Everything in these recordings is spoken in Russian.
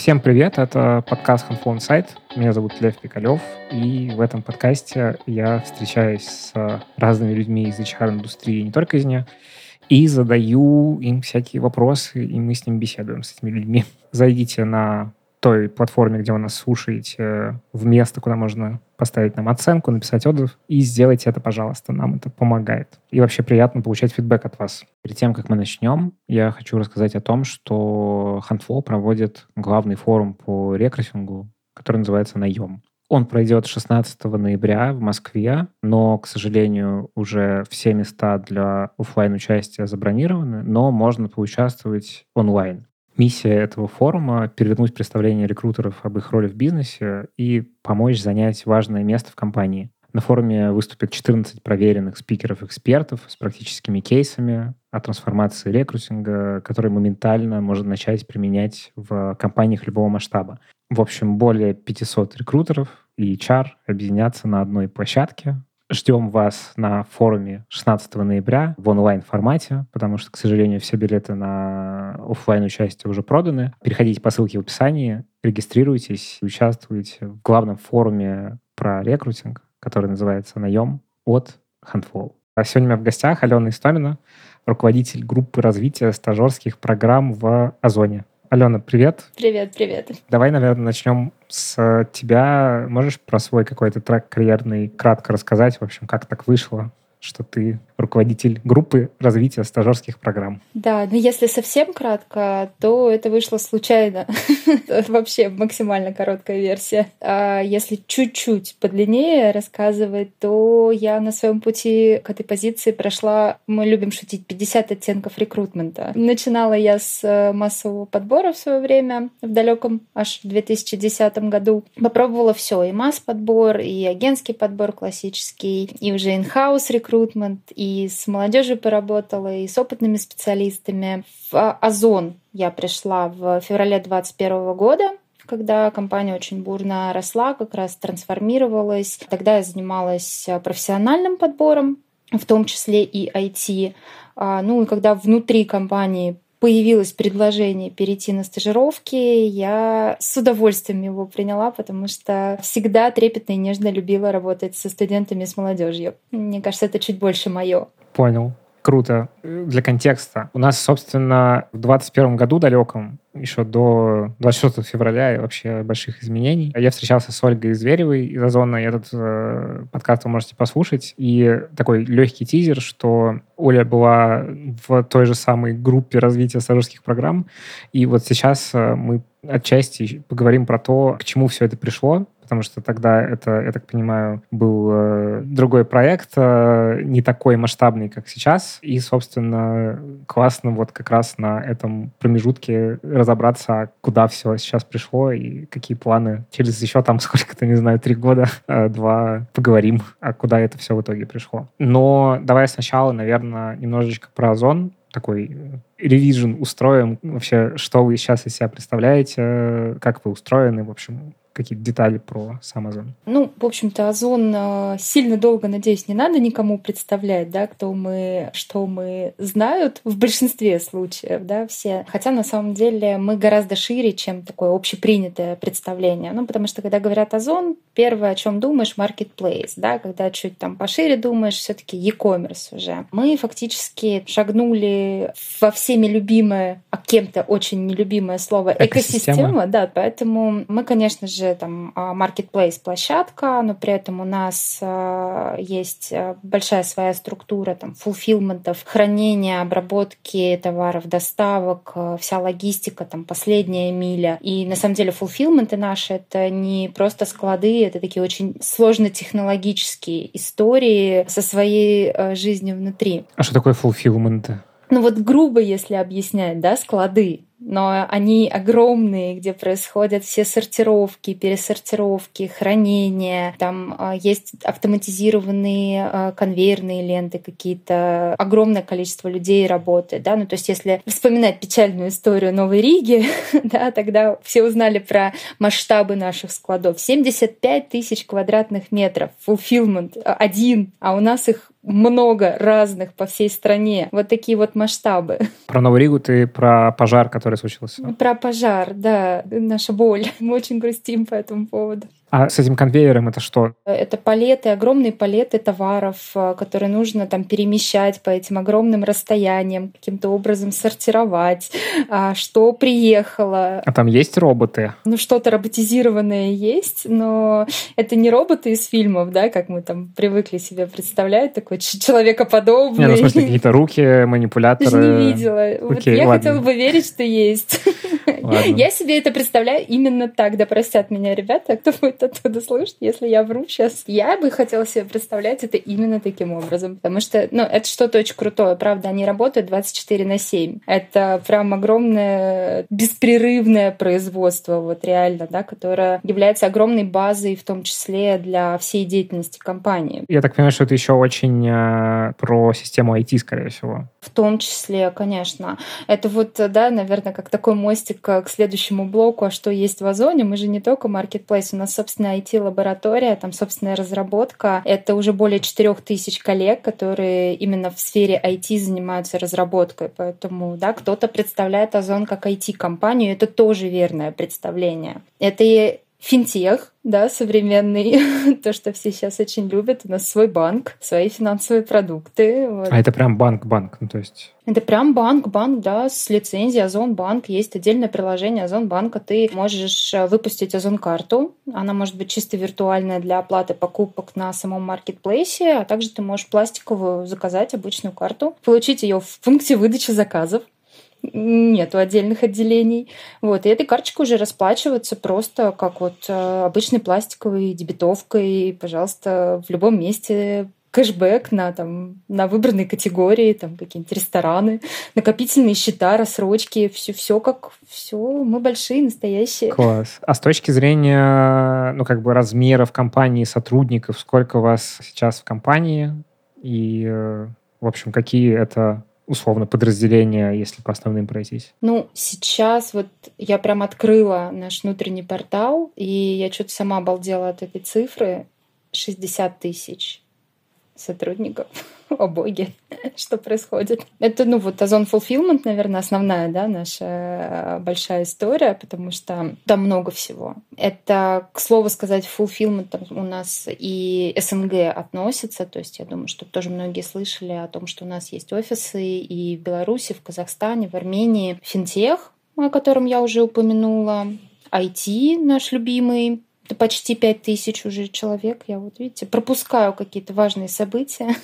Всем привет, это подкаст Handful Insight. Меня зовут Лев Пикалев, и в этом подкасте я встречаюсь с разными людьми из HR-индустрии, не только из нее, и задаю им всякие вопросы, и мы с ним беседуем, с этими людьми. Зайдите на той платформе, где вы нас слушаете, в место, куда можно поставить нам оценку, написать отзыв, и сделайте это, пожалуйста, нам это помогает. И вообще приятно получать фидбэк от вас. Перед тем, как мы начнем, я хочу рассказать о том, что Handful проводит главный форум по рекрутингу, который называется «Наем». Он пройдет 16 ноября в Москве, но, к сожалению, уже все места для офлайн участия забронированы, но можно поучаствовать онлайн. Миссия этого форума — перевернуть представление рекрутеров об их роли в бизнесе и помочь занять важное место в компании. На форуме выступят 14 проверенных спикеров-экспертов с практическими кейсами о трансформации рекрутинга, которые моментально можно начать применять в компаниях любого масштаба. В общем, более 500 рекрутеров и HR объединятся на одной площадке, Ждем вас на форуме 16 ноября в онлайн-формате, потому что, к сожалению, все билеты на офлайн участие уже проданы. Переходите по ссылке в описании, регистрируйтесь, участвуйте в главном форуме про рекрутинг, который называется «Наем» от Handful. А сегодня у меня в гостях Алена Истомина, руководитель группы развития стажерских программ в Озоне. Алена, привет. Привет, привет. Давай, наверное, начнем с тебя. Можешь про свой какой-то трек карьерный кратко рассказать, в общем, как так вышло? что ты руководитель группы развития стажерских программ. Да, но если совсем кратко, то это вышло случайно. Вообще максимально короткая версия. А если чуть-чуть подлиннее рассказывать, то я на своем пути к этой позиции прошла, мы любим шутить, 50 оттенков рекрутмента. Начинала я с э, массового подбора в свое время, в далеком аж 2010 году. Попробовала все, и масс-подбор, и агентский подбор классический, и уже in-house рекрутмент, рекрутмент, и с молодежью поработала, и с опытными специалистами. В Озон я пришла в феврале 2021 года когда компания очень бурно росла, как раз трансформировалась. Тогда я занималась профессиональным подбором, в том числе и IT. А, ну и когда внутри компании появилось предложение перейти на стажировки, я с удовольствием его приняла, потому что всегда трепетно и нежно любила работать со студентами, с молодежью. Мне кажется, это чуть больше мое. Понял. Круто. Для контекста. У нас, собственно, в 2021 году далеком еще до 26 февраля и вообще больших изменений. Я встречался с Ольгой Зверевой из Озона, и этот э, подкаст вы можете послушать. И такой легкий тизер, что Оля была в той же самой группе развития стажерских программ, и вот сейчас э, мы отчасти поговорим про то, к чему все это пришло, потому что тогда это, я так понимаю, был э, другой проект, э, не такой масштабный, как сейчас. И, собственно, классно вот как раз на этом промежутке разобраться, куда все сейчас пришло и какие планы через еще там сколько-то, не знаю, три года, э, два, поговорим, а куда это все в итоге пришло. Но давай сначала, наверное, немножечко про Озон, такой ревизион устроим. Вообще, что вы сейчас из себя представляете, как вы устроены, в общем, какие-то детали про сам Озон? Ну, в общем-то, Озон э, сильно долго, надеюсь, не надо никому представлять, да, кто мы, что мы знают в большинстве случаев, да, все. Хотя на самом деле мы гораздо шире, чем такое общепринятое представление. Ну, потому что когда говорят Озон, первое, о чем думаешь, marketplace, да, когда чуть там пошире думаешь, все-таки e-commerce уже. Мы фактически шагнули во всеми любимое, а кем-то очень нелюбимое слово экосистема, экосистема да, поэтому мы, конечно же, там а, marketplace площадка, но при этом у нас а, есть а, большая своя структура там фулфилментов, хранения, обработки товаров, доставок, вся логистика, там последняя миля. И на самом деле фулфилменты наши это не просто склады, это такие очень сложно-технологические истории со своей жизнью внутри. А что такое фулфилменты? Ну вот грубо, если объяснять, да, склады но они огромные, где происходят все сортировки, пересортировки, хранения. Там э, есть автоматизированные э, конвейерные ленты какие-то. Огромное количество людей работает. Да? Ну, то есть если вспоминать печальную историю Новой Риги, да, тогда все узнали про масштабы наших складов. 75 тысяч квадратных метров. Fulfillment один, а у нас их много разных по всей стране. Вот такие вот масштабы. Про Новую Ригу ты про пожар, который который случился. Про пожар, да, наша боль. Мы очень грустим по этому поводу. А с этим конвейером это что? Это палеты, огромные палеты товаров, э, которые нужно там перемещать по этим огромным расстояниям, каким-то образом сортировать, а, что приехало. А там есть роботы? Ну, что-то роботизированное есть, но это не роботы из фильмов, да, как мы там привыкли себе представлять, такой человекоподобный. Не, ну, в смысле, какие-то руки, манипуляторы. Ты же не видела. Окей, вот я ладно. хотела бы верить, что есть. Ладно. Я себе это представляю именно так, да простят меня ребята, кто будет оттуда слушать, если я вру сейчас. Я бы хотела себе представлять это именно таким образом, потому что, ну, это что-то очень крутое, правда, они работают 24 на 7. Это прям огромное беспрерывное производство, вот реально, да, которое является огромной базой, в том числе для всей деятельности компании. Я так понимаю, что это еще очень э, про систему IT, скорее всего. В том числе, конечно. Это вот, да, наверное, как такой мостик к следующему блоку, а что есть в Озоне. Мы же не только маркетплейс, у нас, собственная IT-лаборатория, там собственная разработка. Это уже более 4000 коллег, которые именно в сфере IT занимаются разработкой. Поэтому да, кто-то представляет Озон как IT-компанию. Это тоже верное представление. Это и финтех, да, современный, то, что все сейчас очень любят. У нас свой банк, свои финансовые продукты. Вот. А это прям банк-банк, ну то есть... Это прям банк-банк, да, с лицензией Озон Банк. Есть отдельное приложение Озон Банка. Ты можешь э, выпустить Озон карту. Она может быть чисто виртуальная для оплаты покупок на самом маркетплейсе, а также ты можешь пластиковую заказать обычную карту, получить ее в пункте выдачи заказов нету отдельных отделений. Вот. И этой карточкой уже расплачиваться просто как вот э, обычной пластиковой дебетовкой. Пожалуйста, в любом месте кэшбэк на, там, на выбранные категории, там какие-нибудь рестораны, накопительные счета, рассрочки, все, все как все, мы большие, настоящие. Класс. А с точки зрения, ну, как бы размеров компании, сотрудников, сколько у вас сейчас в компании и, э, в общем, какие это условно подразделения, если по основным пройтись? Ну, сейчас вот я прям открыла наш внутренний портал, и я что-то сама обалдела от этой цифры. 60 тысяч сотрудников. О боги, что происходит? Это, ну, вот Озон Fulfillment, наверное, основная, да, наша э, большая история, потому что там много всего. Это, к слову сказать, Fulfillment у нас и СНГ относится, то есть я думаю, что тоже многие слышали о том, что у нас есть офисы и в Беларуси, в Казахстане, в Армении. Финтех, о котором я уже упомянула, IT наш любимый, почти пять тысяч уже человек. Я вот, видите, пропускаю какие-то важные события.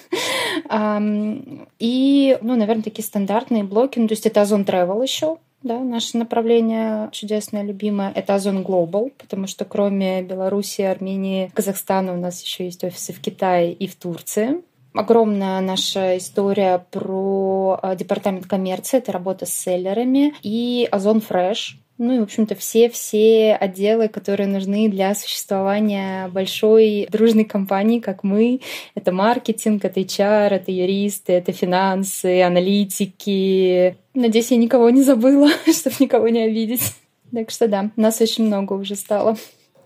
И, ну, наверное, такие стандартные блоки. Ну, то есть это Озон Travel еще, да, наше направление чудесное, любимое. Это Озон Global, потому что кроме Беларуси, Армении, Казахстана у нас еще есть офисы в Китае и в Турции. Огромная наша история про а, департамент коммерции, это работа с селлерами, и Озон Fresh, ну и, в общем-то, все-все отделы, которые нужны для существования большой дружной компании, как мы. Это маркетинг, это HR, это юристы, это финансы, аналитики. Надеюсь, я никого не забыла, чтобы никого не обидеть. Так что да, нас очень много уже стало.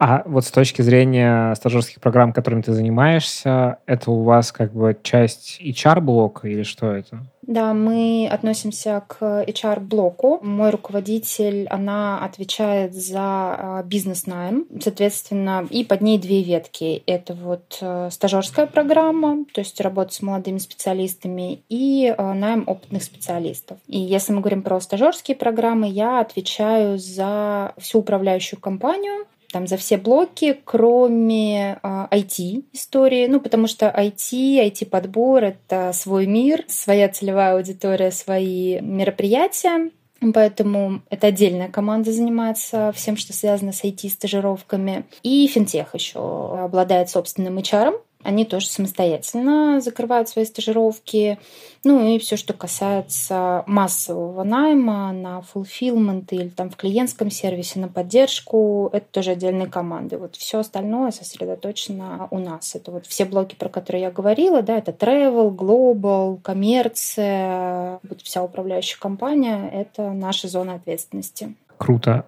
А вот с точки зрения стажерских программ, которыми ты занимаешься, это у вас как бы часть HR-блока или что это? Да, мы относимся к HR-блоку. Мой руководитель, она отвечает за а, бизнес-найм, соответственно, и под ней две ветки. Это вот э, стажерская программа, то есть работа с молодыми специалистами, и э, найм опытных специалистов. И если мы говорим про стажерские программы, я отвечаю за всю управляющую компанию, там за все блоки, кроме а, IT истории, ну потому что IT, IT-подбор — это свой мир, своя целевая аудитория, свои мероприятия, Поэтому это отдельная команда занимается всем, что связано с IT-стажировками. И финтех еще обладает собственным HR, они тоже самостоятельно закрывают свои стажировки. Ну и все, что касается массового найма на fulfillment или там в клиентском сервисе на поддержку, это тоже отдельные команды. Вот все остальное сосредоточено у нас. Это вот все блоки, про которые я говорила, да, это travel, global, коммерция, вот вся управляющая компания, это наша зона ответственности. Круто.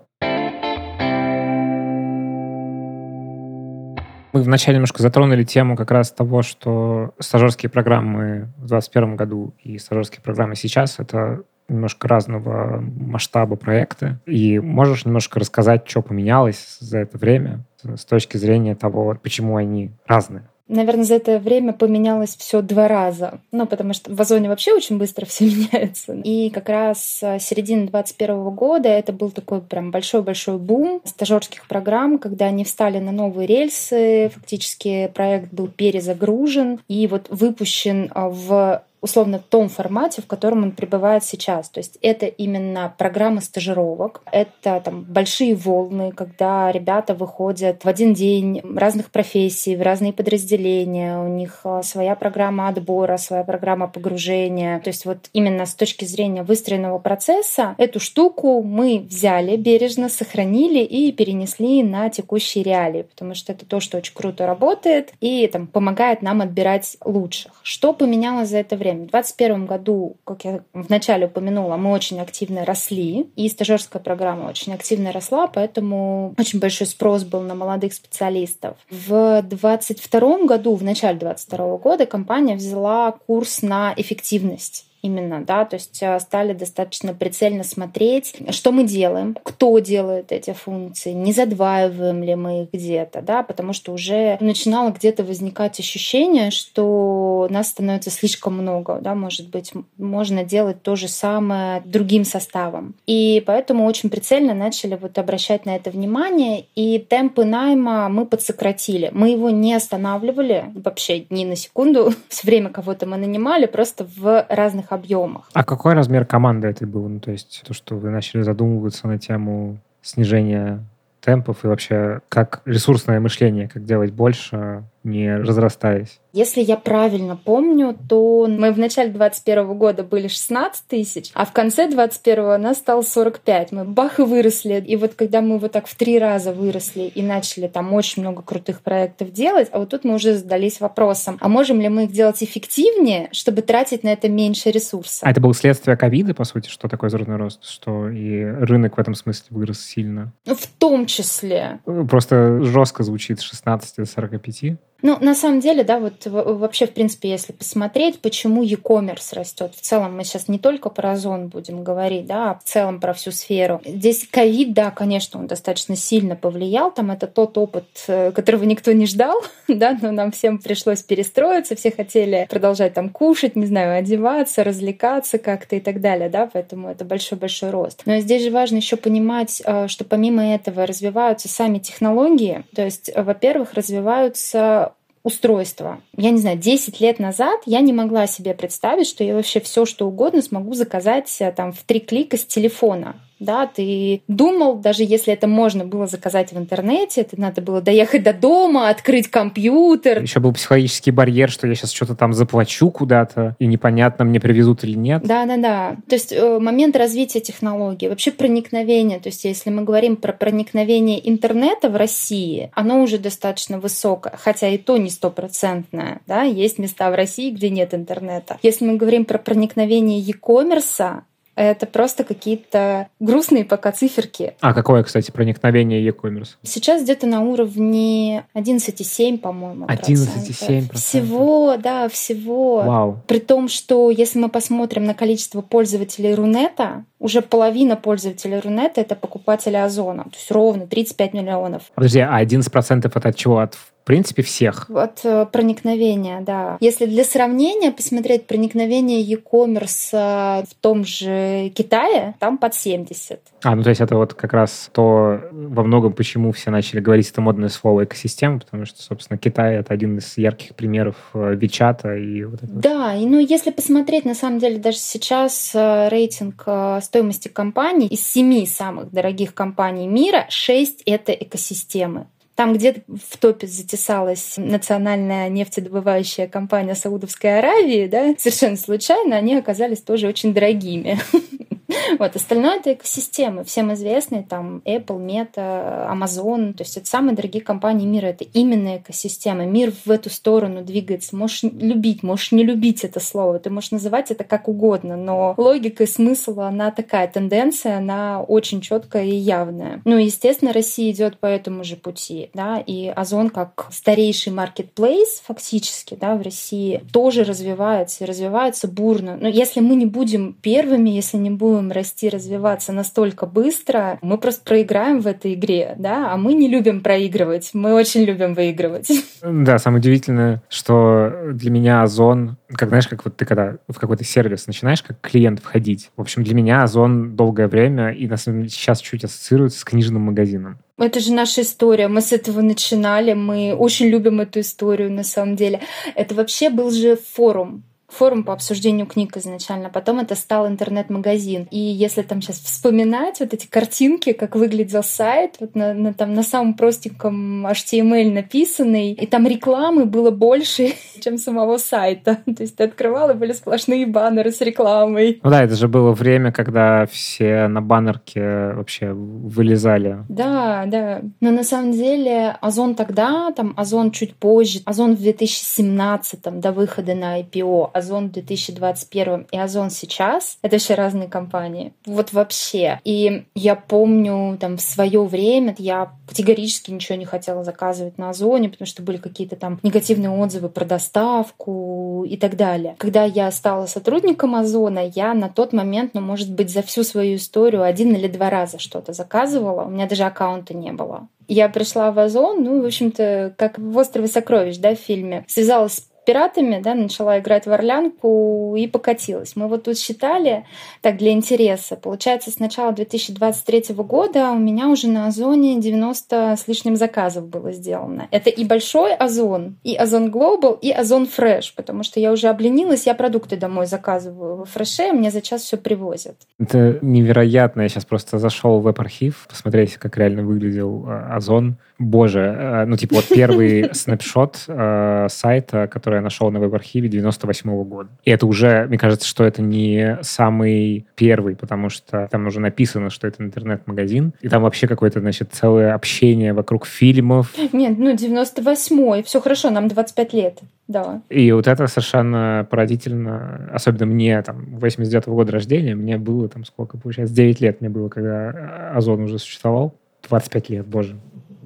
Мы вначале немножко затронули тему как раз того, что стажерские программы в 2021 году и стажерские программы сейчас — это немножко разного масштаба проекты. И можешь немножко рассказать, что поменялось за это время с точки зрения того, почему они разные? Наверное, за это время поменялось все два раза. Ну, потому что в Озоне вообще очень быстро все меняется. И как раз э, середина 21 года это был такой прям большой-большой бум стажерских программ, когда они встали на новые рельсы, фактически проект был перезагружен и вот выпущен э, в условно том формате, в котором он пребывает сейчас. То есть это именно программы стажировок, это там большие волны, когда ребята выходят в один день разных профессий, в разные подразделения, у них а, своя программа отбора, своя программа погружения. То есть вот именно с точки зрения выстроенного процесса эту штуку мы взяли, бережно сохранили и перенесли на текущие реалии, потому что это то, что очень круто работает и там помогает нам отбирать лучших. Что поменялось за это время? Время. В 2021 году, как я вначале упомянула, мы очень активно росли, и стажерская программа очень активно росла, поэтому очень большой спрос был на молодых специалистов. В 2022 году, в начале 2022 года компания взяла курс на эффективность именно, да, то есть э, стали достаточно прицельно смотреть, что мы делаем, кто делает эти функции, не задваиваем ли мы их где-то, да, потому что уже начинало где-то возникать ощущение, что нас становится слишком много, да, может быть, можно делать то же самое другим составом. И поэтому очень прицельно начали вот обращать на это внимание, и темпы найма мы подсократили. Мы его не останавливали вообще ни на секунду. Все время кого-то мы нанимали, просто в разных объемах. А какой размер команды это был? Ну, то есть то, что вы начали задумываться на тему снижения темпов и вообще как ресурсное мышление, как делать больше, не разрастаясь. Если я правильно помню, то мы в начале 21 года были 16 тысяч, а в конце 21 нас стало 45. Мы бах и выросли. И вот когда мы вот так в три раза выросли и начали там очень много крутых проектов делать, а вот тут мы уже задались вопросом, а можем ли мы их делать эффективнее, чтобы тратить на это меньше ресурсов? А это было следствие ковида, по сути, что такое взрывной рост, что и рынок в этом смысле вырос сильно? Ну, в том числе. Просто жестко звучит с 16 до 45. Ну, на самом деле, да, вот вообще, в принципе, если посмотреть, почему e-commerce растет. В целом мы сейчас не только про Озон будем говорить, да, а в целом про всю сферу. Здесь ковид, да, конечно, он достаточно сильно повлиял. Там это тот опыт, э, которого никто не ждал, да, но нам всем пришлось перестроиться, все хотели продолжать там кушать, не знаю, одеваться, развлекаться как-то и так далее, да, поэтому это большой-большой рост. Но здесь же важно еще понимать, э, что помимо этого развиваются сами технологии, то есть, во-первых, развиваются устройство. Я не знаю, 10 лет назад я не могла себе представить, что я вообще все, что угодно смогу заказать э, там в три клика с телефона да, ты думал, даже если это можно было заказать в интернете, это надо было доехать до дома, открыть компьютер. Еще был психологический барьер, что я сейчас что-то там заплачу куда-то, и непонятно, мне привезут или нет. Да-да-да. То есть э, момент развития технологий, вообще проникновение, то есть если мы говорим про проникновение интернета в России, оно уже достаточно высокое, хотя и то не стопроцентное, да, есть места в России, где нет интернета. Если мы говорим про проникновение e-commerce, это просто какие-то грустные пока циферки. А какое, кстати, проникновение e-commerce? Сейчас где-то на уровне 11,7, по-моему. 11,7%? Всего, да, всего. Вау. При том, что если мы посмотрим на количество пользователей Рунета, уже половина пользователей Рунета — это покупатели Озона. То есть ровно 35 миллионов. Подожди, а 11% это от чего? От в принципе, всех. От э, проникновения, да. Если для сравнения посмотреть проникновение e-commerce э, в том же Китае, там под 70. А, ну то есть это вот как раз то во многом, почему все начали говорить это модное слово экосистема, потому что, собственно, Китай — это один из ярких примеров э, Вичата и вот этого. Да, и ну если посмотреть, на самом деле, даже сейчас рейтинг стоимости компаний из семи самых дорогих компаний мира, шесть — это экосистемы. Там где-то в топе затесалась национальная нефтедобывающая компания Саудовской Аравии, да, совершенно случайно они оказались тоже очень дорогими. Вот, остальное это экосистемы, всем известные, там Apple, Meta, Amazon, то есть это самые дорогие компании мира, это именно экосистемы. Мир в эту сторону двигается. Можешь любить, можешь не любить это слово, ты можешь называть это как угодно, но логика и смысл, она такая, тенденция, она очень четкая и явная. Ну, естественно, Россия идет по этому же пути, да, и Озон как старейший маркетплейс фактически, да, в России тоже развивается и развивается бурно. Но если мы не будем первыми, если не будем расти, развиваться настолько быстро, мы просто проиграем в этой игре, да, а мы не любим проигрывать, мы очень любим выигрывать. Да, самое удивительное, что для меня Озон, как знаешь, как вот ты когда в какой-то сервис начинаешь как клиент входить. В общем, для меня Озон долгое время и на самом деле сейчас чуть ассоциируется с книжным магазином. Это же наша история. Мы с этого начинали. Мы очень любим эту историю на самом деле. Это вообще был же форум форум по обсуждению книг изначально, потом это стал интернет-магазин. И если там сейчас вспоминать вот эти картинки, как выглядел сайт, вот на, на, там, на самом простеньком HTML написанный, и там рекламы было больше, чем самого сайта. То есть ты открывал, и были сплошные баннеры с рекламой. Ну да, это же было время, когда все на баннерке вообще вылезали. Да, да. Но на самом деле Озон тогда, там Озон чуть позже, Озон в 2017 до выхода на IPO, Озон в 2021 и Озон сейчас — это вообще разные компании. Вот вообще. И я помню, там, в свое время я категорически ничего не хотела заказывать на Озоне, потому что были какие-то там негативные отзывы про доставку и так далее. Когда я стала сотрудником Озона, я на тот момент, ну, может быть, за всю свою историю один или два раза что-то заказывала. У меня даже аккаунта не было. Я пришла в Озон, ну, в общем-то, как в «Острове сокровищ», да, в фильме. Связалась пиратами, да, начала играть в орлянку и покатилась. Мы вот тут считали, так, для интереса, получается, с начала 2023 года у меня уже на Озоне 90 с лишним заказов было сделано. Это и большой Озон, и Озон Global, и Озон Fresh, потому что я уже обленилась, я продукты домой заказываю во Фреше, мне за час все привозят. Это невероятно. Я сейчас просто зашел в веб-архив, посмотреть, как реально выглядел а, Озон. Боже, э, ну типа вот первый снапшот э, сайта, который я нашел на веб-архиве 98 -го года. И это уже, мне кажется, что это не самый первый, потому что там уже написано, что это интернет-магазин, и там вообще какое-то, значит, целое общение вокруг фильмов. Нет, ну 98-й, все хорошо, нам 25 лет. Да. И вот это совершенно поразительно, особенно мне, там, 89 -го года рождения, мне было там сколько, получается, 9 лет мне было, когда Озон уже существовал. 25 лет, боже.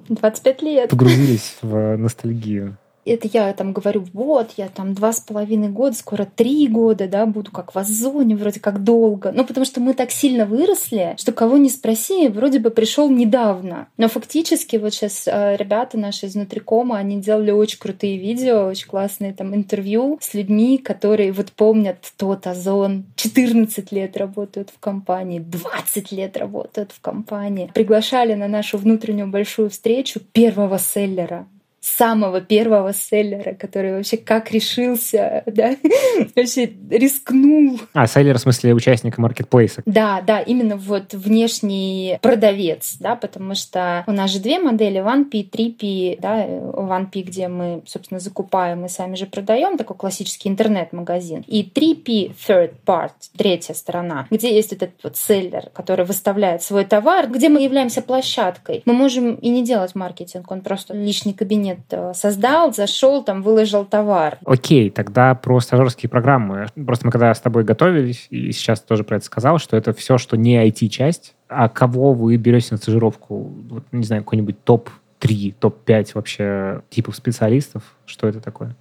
25 лет. Погрузились в ностальгию это я там говорю, вот, я там два с половиной года, скоро три года, да, буду как в Озоне, вроде как долго. Ну, потому что мы так сильно выросли, что кого не спроси, вроде бы пришел недавно. Но фактически вот сейчас э, ребята наши из Нутрикома, они делали очень крутые видео, очень классные там интервью с людьми, которые вот помнят тот Озон, 14 лет работают в компании, 20 лет работают в компании. Приглашали на нашу внутреннюю большую встречу первого селлера самого первого селлера, который вообще как решился, да, вообще рискнул. А, селлер в смысле участника маркетплейса? Да, да, именно вот внешний продавец, да, потому что у нас же две модели, 1P, 3P, да, 1P, где мы, собственно, закупаем и сами же продаем, такой классический интернет-магазин, и 3P, third part, третья сторона, где есть этот вот селлер, который выставляет свой товар, где мы являемся площадкой. Мы можем и не делать маркетинг, он просто лишний кабинет кабинет э, создал, зашел, там выложил товар. Окей, тогда про стажерские программы. Просто мы когда с тобой готовились, и сейчас тоже про это сказал, что это все, что не IT-часть. А кого вы берете на стажировку? Вот, не знаю, какой-нибудь топ-3, топ-5 вообще типов специалистов? Что это такое?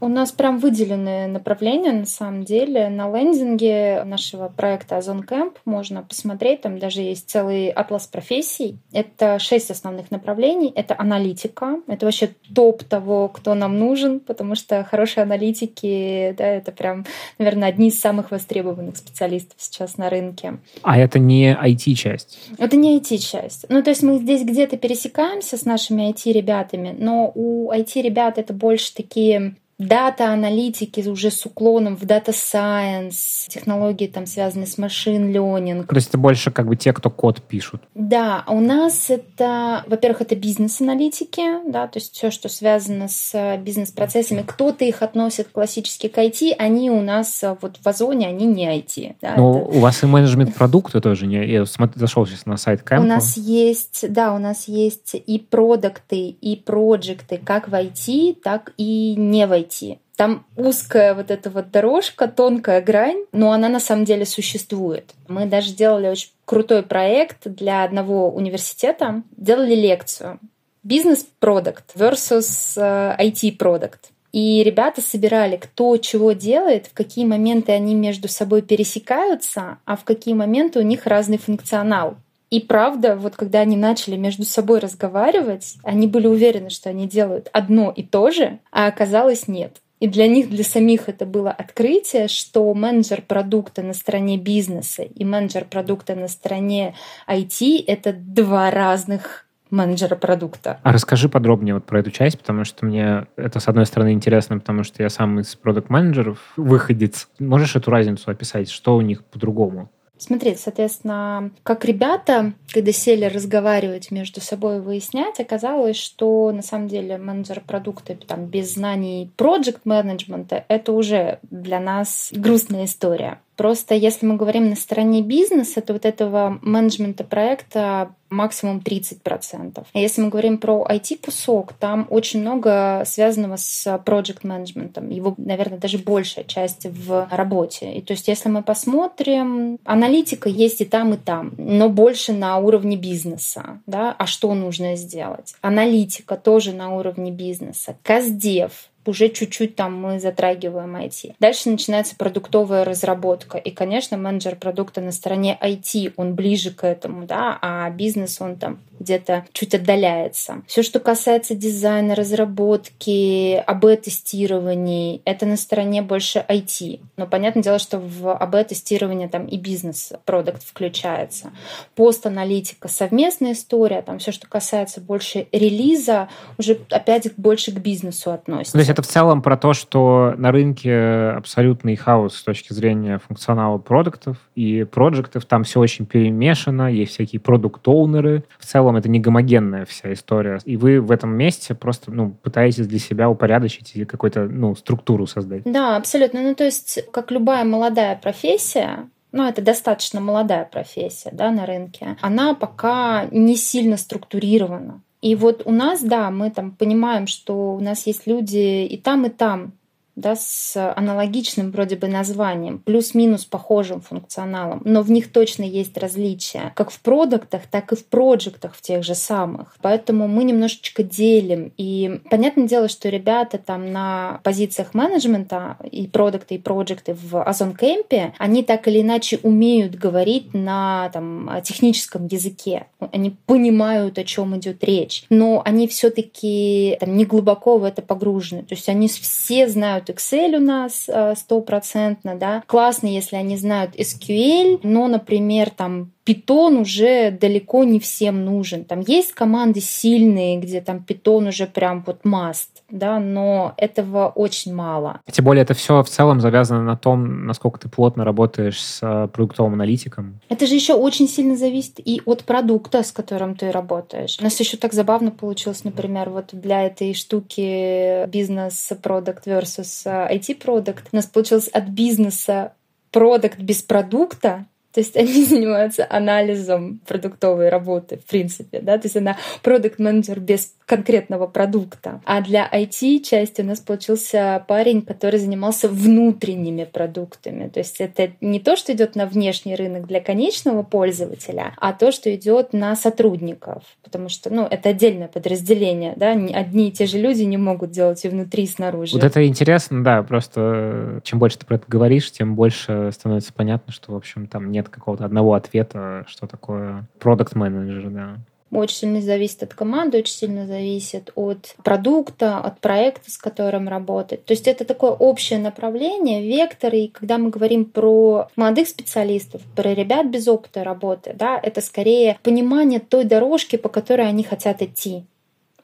У нас прям выделенные направления, на самом деле. На лендинге нашего проекта Озон Кэмп можно посмотреть, там даже есть целый атлас профессий. Это шесть основных направлений. Это аналитика. Это вообще топ того, кто нам нужен, потому что хорошие аналитики, да, это прям, наверное, одни из самых востребованных специалистов сейчас на рынке. А это не IT-часть? Это не IT-часть. Ну, то есть мы здесь где-то пересекаемся с нашими IT-ребятами, но у IT-ребят это больше такие дата-аналитики уже с уклоном в дата science, технологии там связанные с машин learning. То есть это больше как бы те, кто код пишут? Да, у нас это, во-первых, это бизнес-аналитики, да, то есть все, что связано с бизнес-процессами. Кто-то их относит классически к IT, они у нас вот в Озоне, они не IT. Да, Но это... у вас и менеджмент продукта тоже не... Я зашел сейчас на сайт Кэмпа. У нас есть, да, у нас есть и продукты, и проекты как в IT, так и не в IT пройти. Там узкая вот эта вот дорожка, тонкая грань, но она на самом деле существует. Мы даже делали очень крутой проект для одного университета, делали лекцию бизнес-продукт versus IT-продукт. Э, И ребята собирали, кто чего делает, в какие моменты они между собой пересекаются, а в какие моменты у них разный функционал. И правда, вот когда они начали между собой разговаривать, они были уверены, что они делают одно и то же, а оказалось нет. И для них, для самих это было открытие, что менеджер продукта на стороне бизнеса и менеджер продукта на стороне IT — это два разных менеджера продукта. А расскажи подробнее вот про эту часть, потому что мне это, с одной стороны, интересно, потому что я сам из продукт-менеджеров выходец. Можешь эту разницу описать? Что у них по-другому? Смотрите, соответственно, как ребята, когда сели разговаривать между собой, выяснять, оказалось, что на самом деле менеджер продукта там, без знаний проект менеджмента это уже для нас грустная история. Просто если мы говорим на стороне бизнеса, то вот этого менеджмента проекта максимум 30%. А если мы говорим про IT-кусок, там очень много связанного с project менеджментом. Его, наверное, даже большая часть в работе. И то есть если мы посмотрим, аналитика есть и там, и там, но больше на уровне бизнеса. Да? А что нужно сделать? Аналитика тоже на уровне бизнеса. Каздев уже чуть-чуть там мы затрагиваем IT. Дальше начинается продуктовая разработка. И, конечно, менеджер продукта на стороне IT, он ближе к этому, да, а бизнес, он там где-то чуть отдаляется. Все, что касается дизайна, разработки, АБ-тестирований, это на стороне больше IT. Но понятное дело, что в АБ-тестирование там и бизнес-продукт включается. Пост-аналитика, совместная история, там все, что касается больше релиза, уже опять больше к бизнесу относится. То есть это в целом про то, что на рынке абсолютный хаос с точки зрения функционала продуктов и проектов. Там все очень перемешано, есть всякие продукт-оунеры. В целом это не гомогенная вся история. И вы в этом месте просто ну, пытаетесь для себя упорядочить или какую-то ну, структуру создать. Да, абсолютно. Ну, то есть, как любая молодая профессия, ну, это достаточно молодая профессия да, на рынке, она пока не сильно структурирована. И вот у нас, да, мы там понимаем, что у нас есть люди и там, и там, да, с аналогичным вроде бы названием, плюс-минус похожим функционалом, но в них точно есть различия, как в продуктах, так и в проектах в тех же самых. Поэтому мы немножечко делим. И понятное дело, что ребята там на позициях менеджмента и продукты, и проекты в Озон Кемпе, они так или иначе умеют говорить на там, техническом языке. Они понимают, о чем идет речь. Но они все-таки не глубоко в это погружены. То есть они все знают знают Excel у нас э, стопроцентно, да. Классно, если они знают SQL, но, например, там Питон уже далеко не всем нужен. Там есть команды сильные, где там питон уже прям вот маст, да, но этого очень мало. Тем более это все в целом завязано на том, насколько ты плотно работаешь с э, продуктовым аналитиком. Это же еще очень сильно зависит и от продукта, с которым ты работаешь. У нас еще так забавно получилось, например, вот для этой штуки бизнес-продукт versus IT-продукт. Э, У нас получилось от бизнеса продукт без продукта, то есть они занимаются анализом продуктовой работы, в принципе, да, то есть она продукт менеджер без конкретного продукта. А для IT-части у нас получился парень, который занимался внутренними продуктами. То есть это не то, что идет на внешний рынок для конечного пользователя, а то, что идет на сотрудников. Потому что, ну, это отдельное подразделение, да, одни и те же люди не могут делать и внутри, и снаружи. Вот это интересно, да, просто чем больше ты про это говоришь, тем больше становится понятно, что, в общем, там нет какого-то одного ответа, что такое продукт менеджер да. Очень сильно зависит от команды, очень сильно зависит от продукта, от проекта, с которым работать. То есть это такое общее направление, вектор. И когда мы говорим про молодых специалистов, про ребят без опыта работы, да, это скорее понимание той дорожки, по которой они хотят идти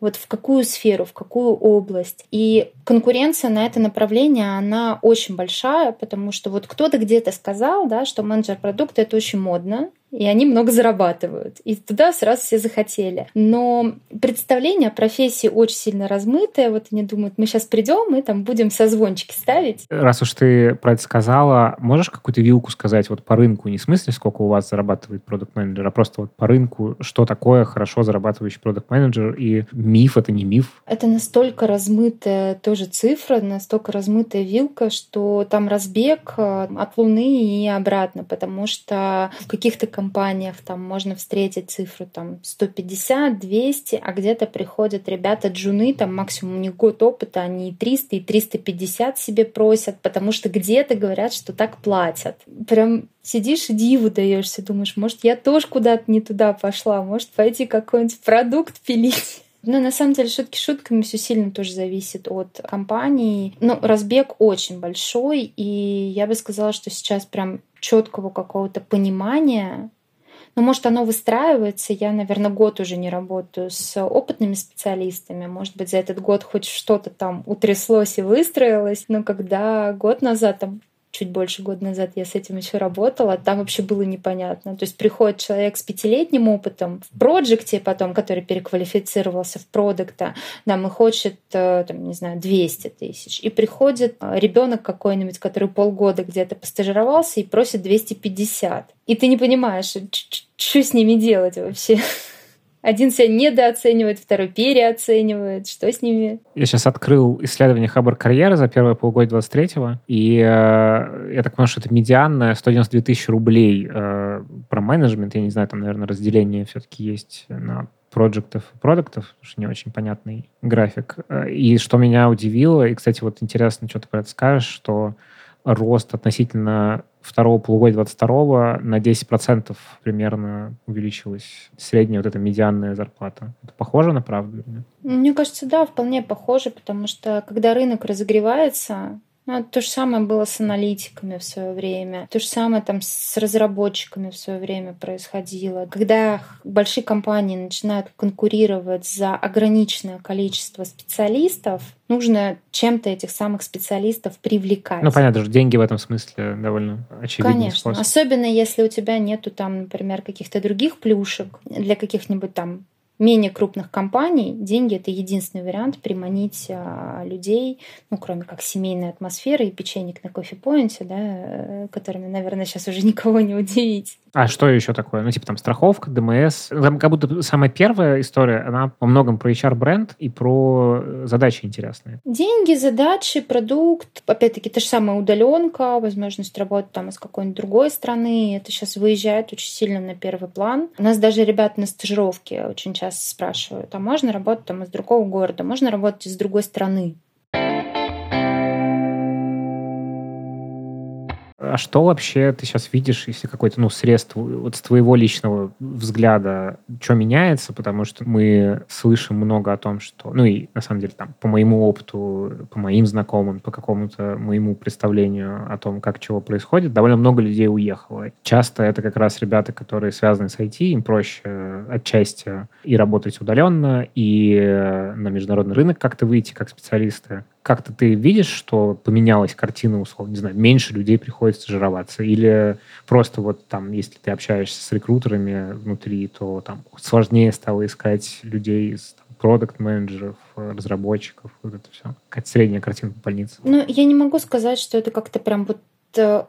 вот в какую сферу, в какую область. И конкуренция на это направление, она очень большая, потому что вот кто-то где-то сказал, да, что менеджер продукта — это очень модно, и они много зарабатывают. И туда сразу все захотели. Но представление о профессии очень сильно размытое. Вот они думают, мы сейчас придем и там будем созвончики ставить. Раз уж ты про это сказала, можешь какую-то вилку сказать вот по рынку? Не в смысле, сколько у вас зарабатывает продукт менеджер а просто вот по рынку, что такое хорошо зарабатывающий продукт менеджер и миф это не миф? Это настолько размытая тоже цифра, настолько размытая вилка, что там разбег э, от Луны и обратно, потому что в каких-то компаниях там можно встретить цифру там 150, 200, а где-то приходят ребята джуны, там максимум них год опыта, они и 300, и 350 себе просят, потому что где-то говорят, что так платят. Прям сидишь и диву даешься, думаешь, может, я тоже куда-то не туда пошла, может, пойти какой-нибудь продукт пилить. Но на самом деле шутки шутками все сильно тоже зависит от компании. Ну, разбег очень большой, и я бы сказала, что сейчас прям четкого какого-то понимания но, может, оно выстраивается. Я, наверное, год уже не работаю с опытными специалистами. Может быть, за этот год хоть что-то там утряслось и выстроилось. Но когда год назад там чуть больше года назад я с этим еще работала, там вообще было непонятно. То есть приходит человек с пятилетним опытом в проекте потом, который переквалифицировался в продукта, нам и хочет, э, там, не знаю, 200 тысяч. И приходит э, ребенок какой-нибудь, который полгода где-то постажировался и просит 250. И ты не понимаешь, что с ними делать вообще. Один себя недооценивает, второй переоценивает. Что с ними? Я сейчас открыл исследование Хабар карьеры за первое полугодие 23-го, и э, я так понимаю, что это медианная 192 тысячи рублей э, про менеджмент. Я не знаю, там, наверное, разделение все-таки есть на проектов и продуктов, потому что не очень понятный график. Э, и что меня удивило, и, кстати, вот интересно, что ты про это скажешь, что рост относительно второго полугодия 22 на 10% примерно увеличилась средняя вот эта медианная зарплата. Это похоже на правду? Мне кажется, да, вполне похоже, потому что когда рынок разогревается, ну, то же самое было с аналитиками в свое время. То же самое там с разработчиками в свое время происходило. Когда большие компании начинают конкурировать за ограниченное количество специалистов, нужно чем-то этих самых специалистов привлекать. Ну, понятно, что деньги в этом смысле довольно очевидный Конечно. способ. Особенно если у тебя нету там, например, каких-то других плюшек для каких-нибудь там менее крупных компаний деньги это единственный вариант приманить а, людей, ну, кроме как семейной атмосферы и печенек на кофе-поинте, да, э, которыми, наверное, сейчас уже никого не удивить. А что еще такое? Ну, типа там страховка, ДМС. Там как будто самая первая история, она во многом про HR-бренд и про э, задачи интересные. Деньги, задачи, продукт. Опять-таки, та же самая удаленка, возможность работать там из какой-нибудь другой страны. Это сейчас выезжает очень сильно на первый план. У нас даже ребята на стажировке очень часто спрашивают, а можно работать там из другого города, можно работать из другой страны. А что вообще ты сейчас видишь, если какой-то, ну, средство вот с твоего личного взгляда, что меняется? Потому что мы слышим много о том, что, ну, и на самом деле там по моему опыту, по моим знакомым, по какому-то моему представлению о том, как чего происходит, довольно много людей уехало. Часто это как раз ребята, которые связаны с IT, им проще отчасти и работать удаленно, и на международный рынок как-то выйти как специалисты как-то ты видишь, что поменялась картина, условно, не знаю, меньше людей приходит стажироваться? Или просто вот там, если ты общаешься с рекрутерами внутри, то там сложнее стало искать людей из продукт-менеджеров, разработчиков, вот это все. Какая-то средняя картина по больнице. Ну, я не могу сказать, что это как-то прям вот э,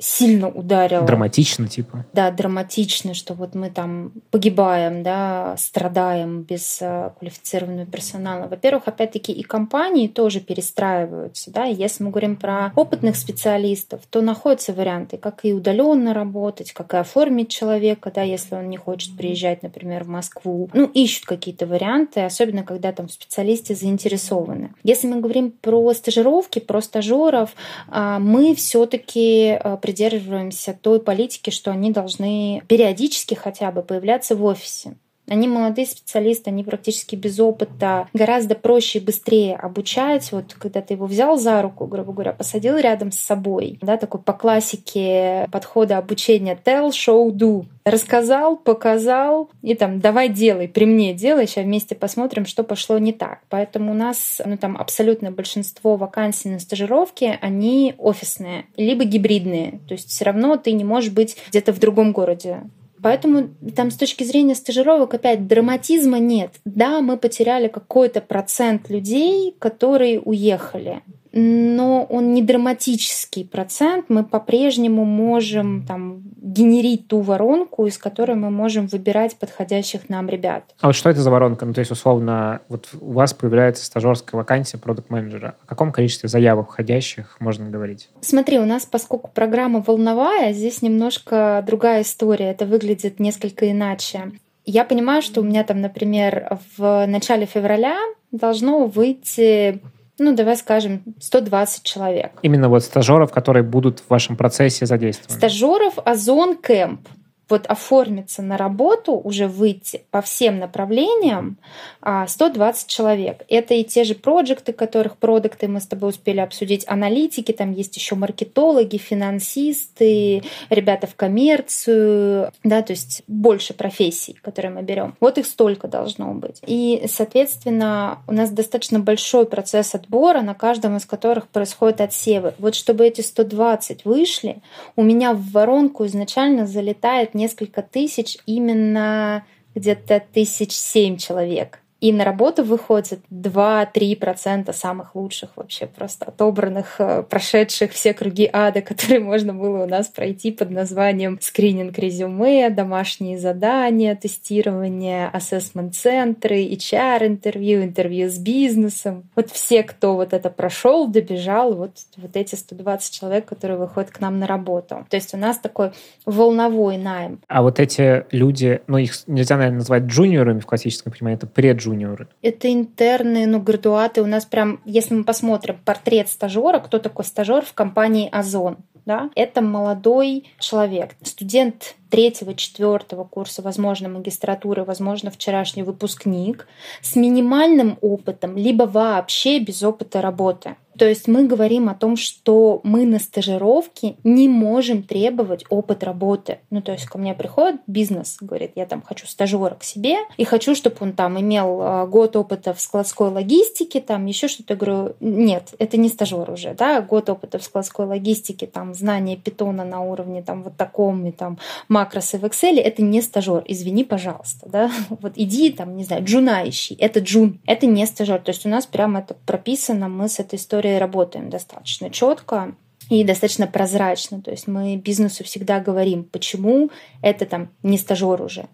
сильно ударило. Драматично, типа. Да, драматично, что вот мы там погибаем, да, страдаем без uh, квалифицированного персонала. Во-первых, опять-таки и компании тоже перестраиваются, да, если мы говорим про опытных специалистов, то находятся варианты, как и удаленно работать, как и оформить человека, да, если он не хочет приезжать, например, в Москву. Ну, ищут какие-то варианты, особенно когда там специалисты заинтересованы. Если мы говорим про стажировки, про стажеров, uh, мы все-таки uh, придерживаемся той политики, что они должны периодически хотя бы появляться в офисе. Они молодые специалисты, они практически без опыта. Гораздо проще и быстрее обучать. Вот когда ты его взял за руку, грубо говоря, посадил рядом с собой, да, такой по классике подхода обучения tell, show, do. Рассказал, показал и там давай делай, при мне делай, сейчас вместе посмотрим, что пошло не так. Поэтому у нас ну, там абсолютное большинство вакансий на стажировке, они офисные, либо гибридные. То есть все равно ты не можешь быть где-то в другом городе. Поэтому там с точки зрения стажировок опять драматизма нет. Да, мы потеряли какой-то процент людей, которые уехали но он не драматический процент. Мы по-прежнему можем там, генерить ту воронку, из которой мы можем выбирать подходящих нам ребят. А вот что это за воронка? Ну, то есть, условно, вот у вас появляется стажерская вакансия продукт менеджера О каком количестве заявок входящих можно говорить? Смотри, у нас, поскольку программа волновая, здесь немножко другая история. Это выглядит несколько иначе. Я понимаю, что у меня там, например, в начале февраля должно выйти ну, давай скажем, 120 человек. Именно вот стажеров, которые будут в вашем процессе задействованы. Стажеров Озон Кэмп вот оформиться на работу, уже выйти по всем направлениям 120 а, человек. Это и те же проекты, которых продукты мы с тобой успели обсудить, аналитики, там есть еще маркетологи, финансисты, ребята в коммерцию, да, то есть больше профессий, которые мы берем. Вот их столько должно быть. И, соответственно, у нас достаточно большой процесс отбора, на каждом из которых происходят отсевы. Вот чтобы эти 120 вышли, у меня в воронку изначально залетает несколько тысяч, именно где-то тысяч семь человек. И на работу выходит 2-3% самых лучших вообще просто отобранных, э, прошедших все круги ада, которые можно было у нас пройти под названием скрининг резюме, домашние задания, тестирование, ассессмент-центры, HR-интервью, интервью с бизнесом. Вот все, кто вот это прошел, добежал, вот, вот эти 120 человек, которые выходят к нам на работу. То есть у нас такой волновой найм. А вот эти люди, ну их нельзя, наверное, назвать джуниорами в классическом понимании, это преджуниоры джуниоры? Это интерны, ну, градуаты. У нас прям, если мы посмотрим портрет стажера, кто такой стажер в компании Озон, да, это молодой человек, студент третьего, четвертого курса, возможно, магистратуры, возможно, вчерашний выпускник с минимальным опытом, либо вообще без опыта работы. То есть мы говорим о том, что мы на стажировке не можем требовать опыт работы. Ну, то есть ко мне приходит бизнес, говорит, я там хочу стажера к себе и хочу, чтобы он там имел а, год опыта в складской логистике, там еще что-то. Я говорю, нет, это не стажер уже, да, год опыта в складской логистике, там знание питона на уровне там вот таком и там макросы в Excel, это не стажер, извини, пожалуйста, да. Вот иди там, не знаю, джуна это джун, это не стажер. То есть у нас прямо это прописано, мы с этой историей которые работаем достаточно четко и достаточно прозрачно. То есть мы бизнесу всегда говорим, почему это там не стажер уже,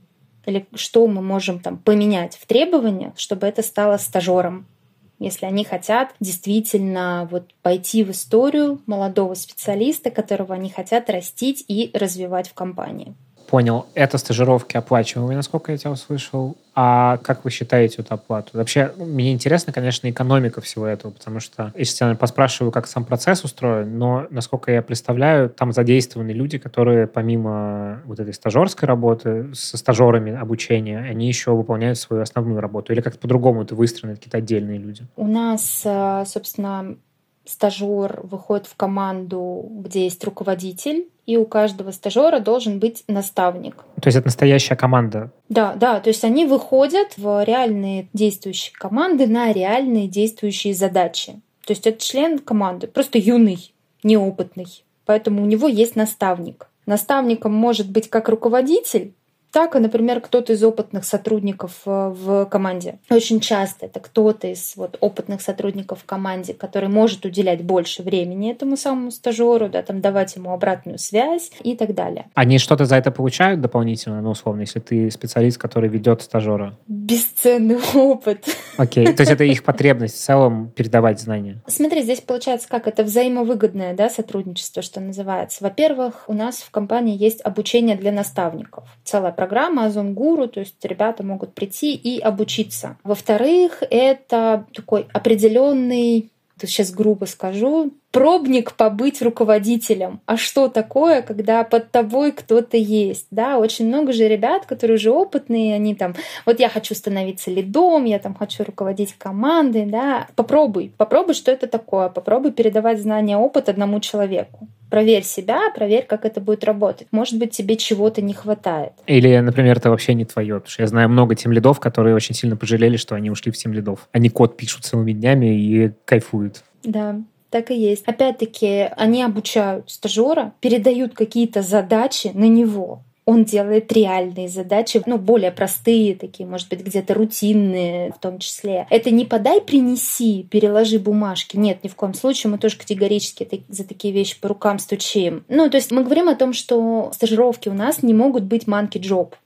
или что мы можем там поменять в требованиях, чтобы это стало стажером, если они хотят действительно вот пойти в историю молодого специалиста, которого они хотят растить и развивать в компании. Понял. Это стажировки оплачиваемые, насколько я тебя услышал. А как вы считаете эту оплату? Вообще, мне интересно, конечно, экономика всего этого, потому что, если я поспрашиваю, как сам процесс устроен, но, насколько я представляю, там задействованы люди, которые помимо вот этой стажерской работы со стажерами обучения, они еще выполняют свою основную работу. Или как-то по-другому это выстроены какие-то отдельные люди? У нас, э, собственно, стажер выходит в команду, где есть руководитель, и у каждого стажера должен быть наставник. То есть это настоящая команда? Да, да, то есть они выходят в реальные действующие команды на реальные действующие задачи. То есть это член команды, просто юный, неопытный. Поэтому у него есть наставник. Наставником может быть как руководитель, так и, например, кто-то из опытных сотрудников э, в команде. Очень часто это кто-то из вот опытных сотрудников в команде, который может уделять больше времени этому самому стажеру, да, там давать ему обратную связь и так далее. Они что-то за это получают дополнительно, ну, условно, если ты специалист, который ведет стажера? Бесценный опыт. Окей, то есть это их потребность в целом передавать знания? Смотри, здесь получается как? Это взаимовыгодное да, сотрудничество, что называется. Во-первых, у нас в компании есть обучение для наставников. Целая программа Озон Гуру, то есть ребята могут прийти и обучиться. Во-вторых, это такой определенный, сейчас грубо скажу, пробник побыть руководителем. А что такое, когда под тобой кто-то есть? Да, очень много же ребят, которые уже опытные, они там, вот я хочу становиться лидом, я там хочу руководить командой, да. Попробуй, попробуй, что это такое, попробуй передавать знания, опыт одному человеку. Проверь себя, проверь, как это будет работать. Может быть, тебе чего-то не хватает. Или, например, это вообще не твое. Потому что я знаю много тем лидов, которые очень сильно пожалели, что они ушли в тем лидов. Они код пишут целыми днями и кайфуют. Да, так и есть. Опять-таки, они обучают стажера, передают какие-то задачи на него он делает реальные задачи, ну, более простые такие, может быть, где-то рутинные в том числе. Это не подай, принеси, переложи бумажки. Нет, ни в коем случае. Мы тоже категорически за такие вещи по рукам стучим. Ну, то есть мы говорим о том, что стажировки у нас не могут быть манки джоб.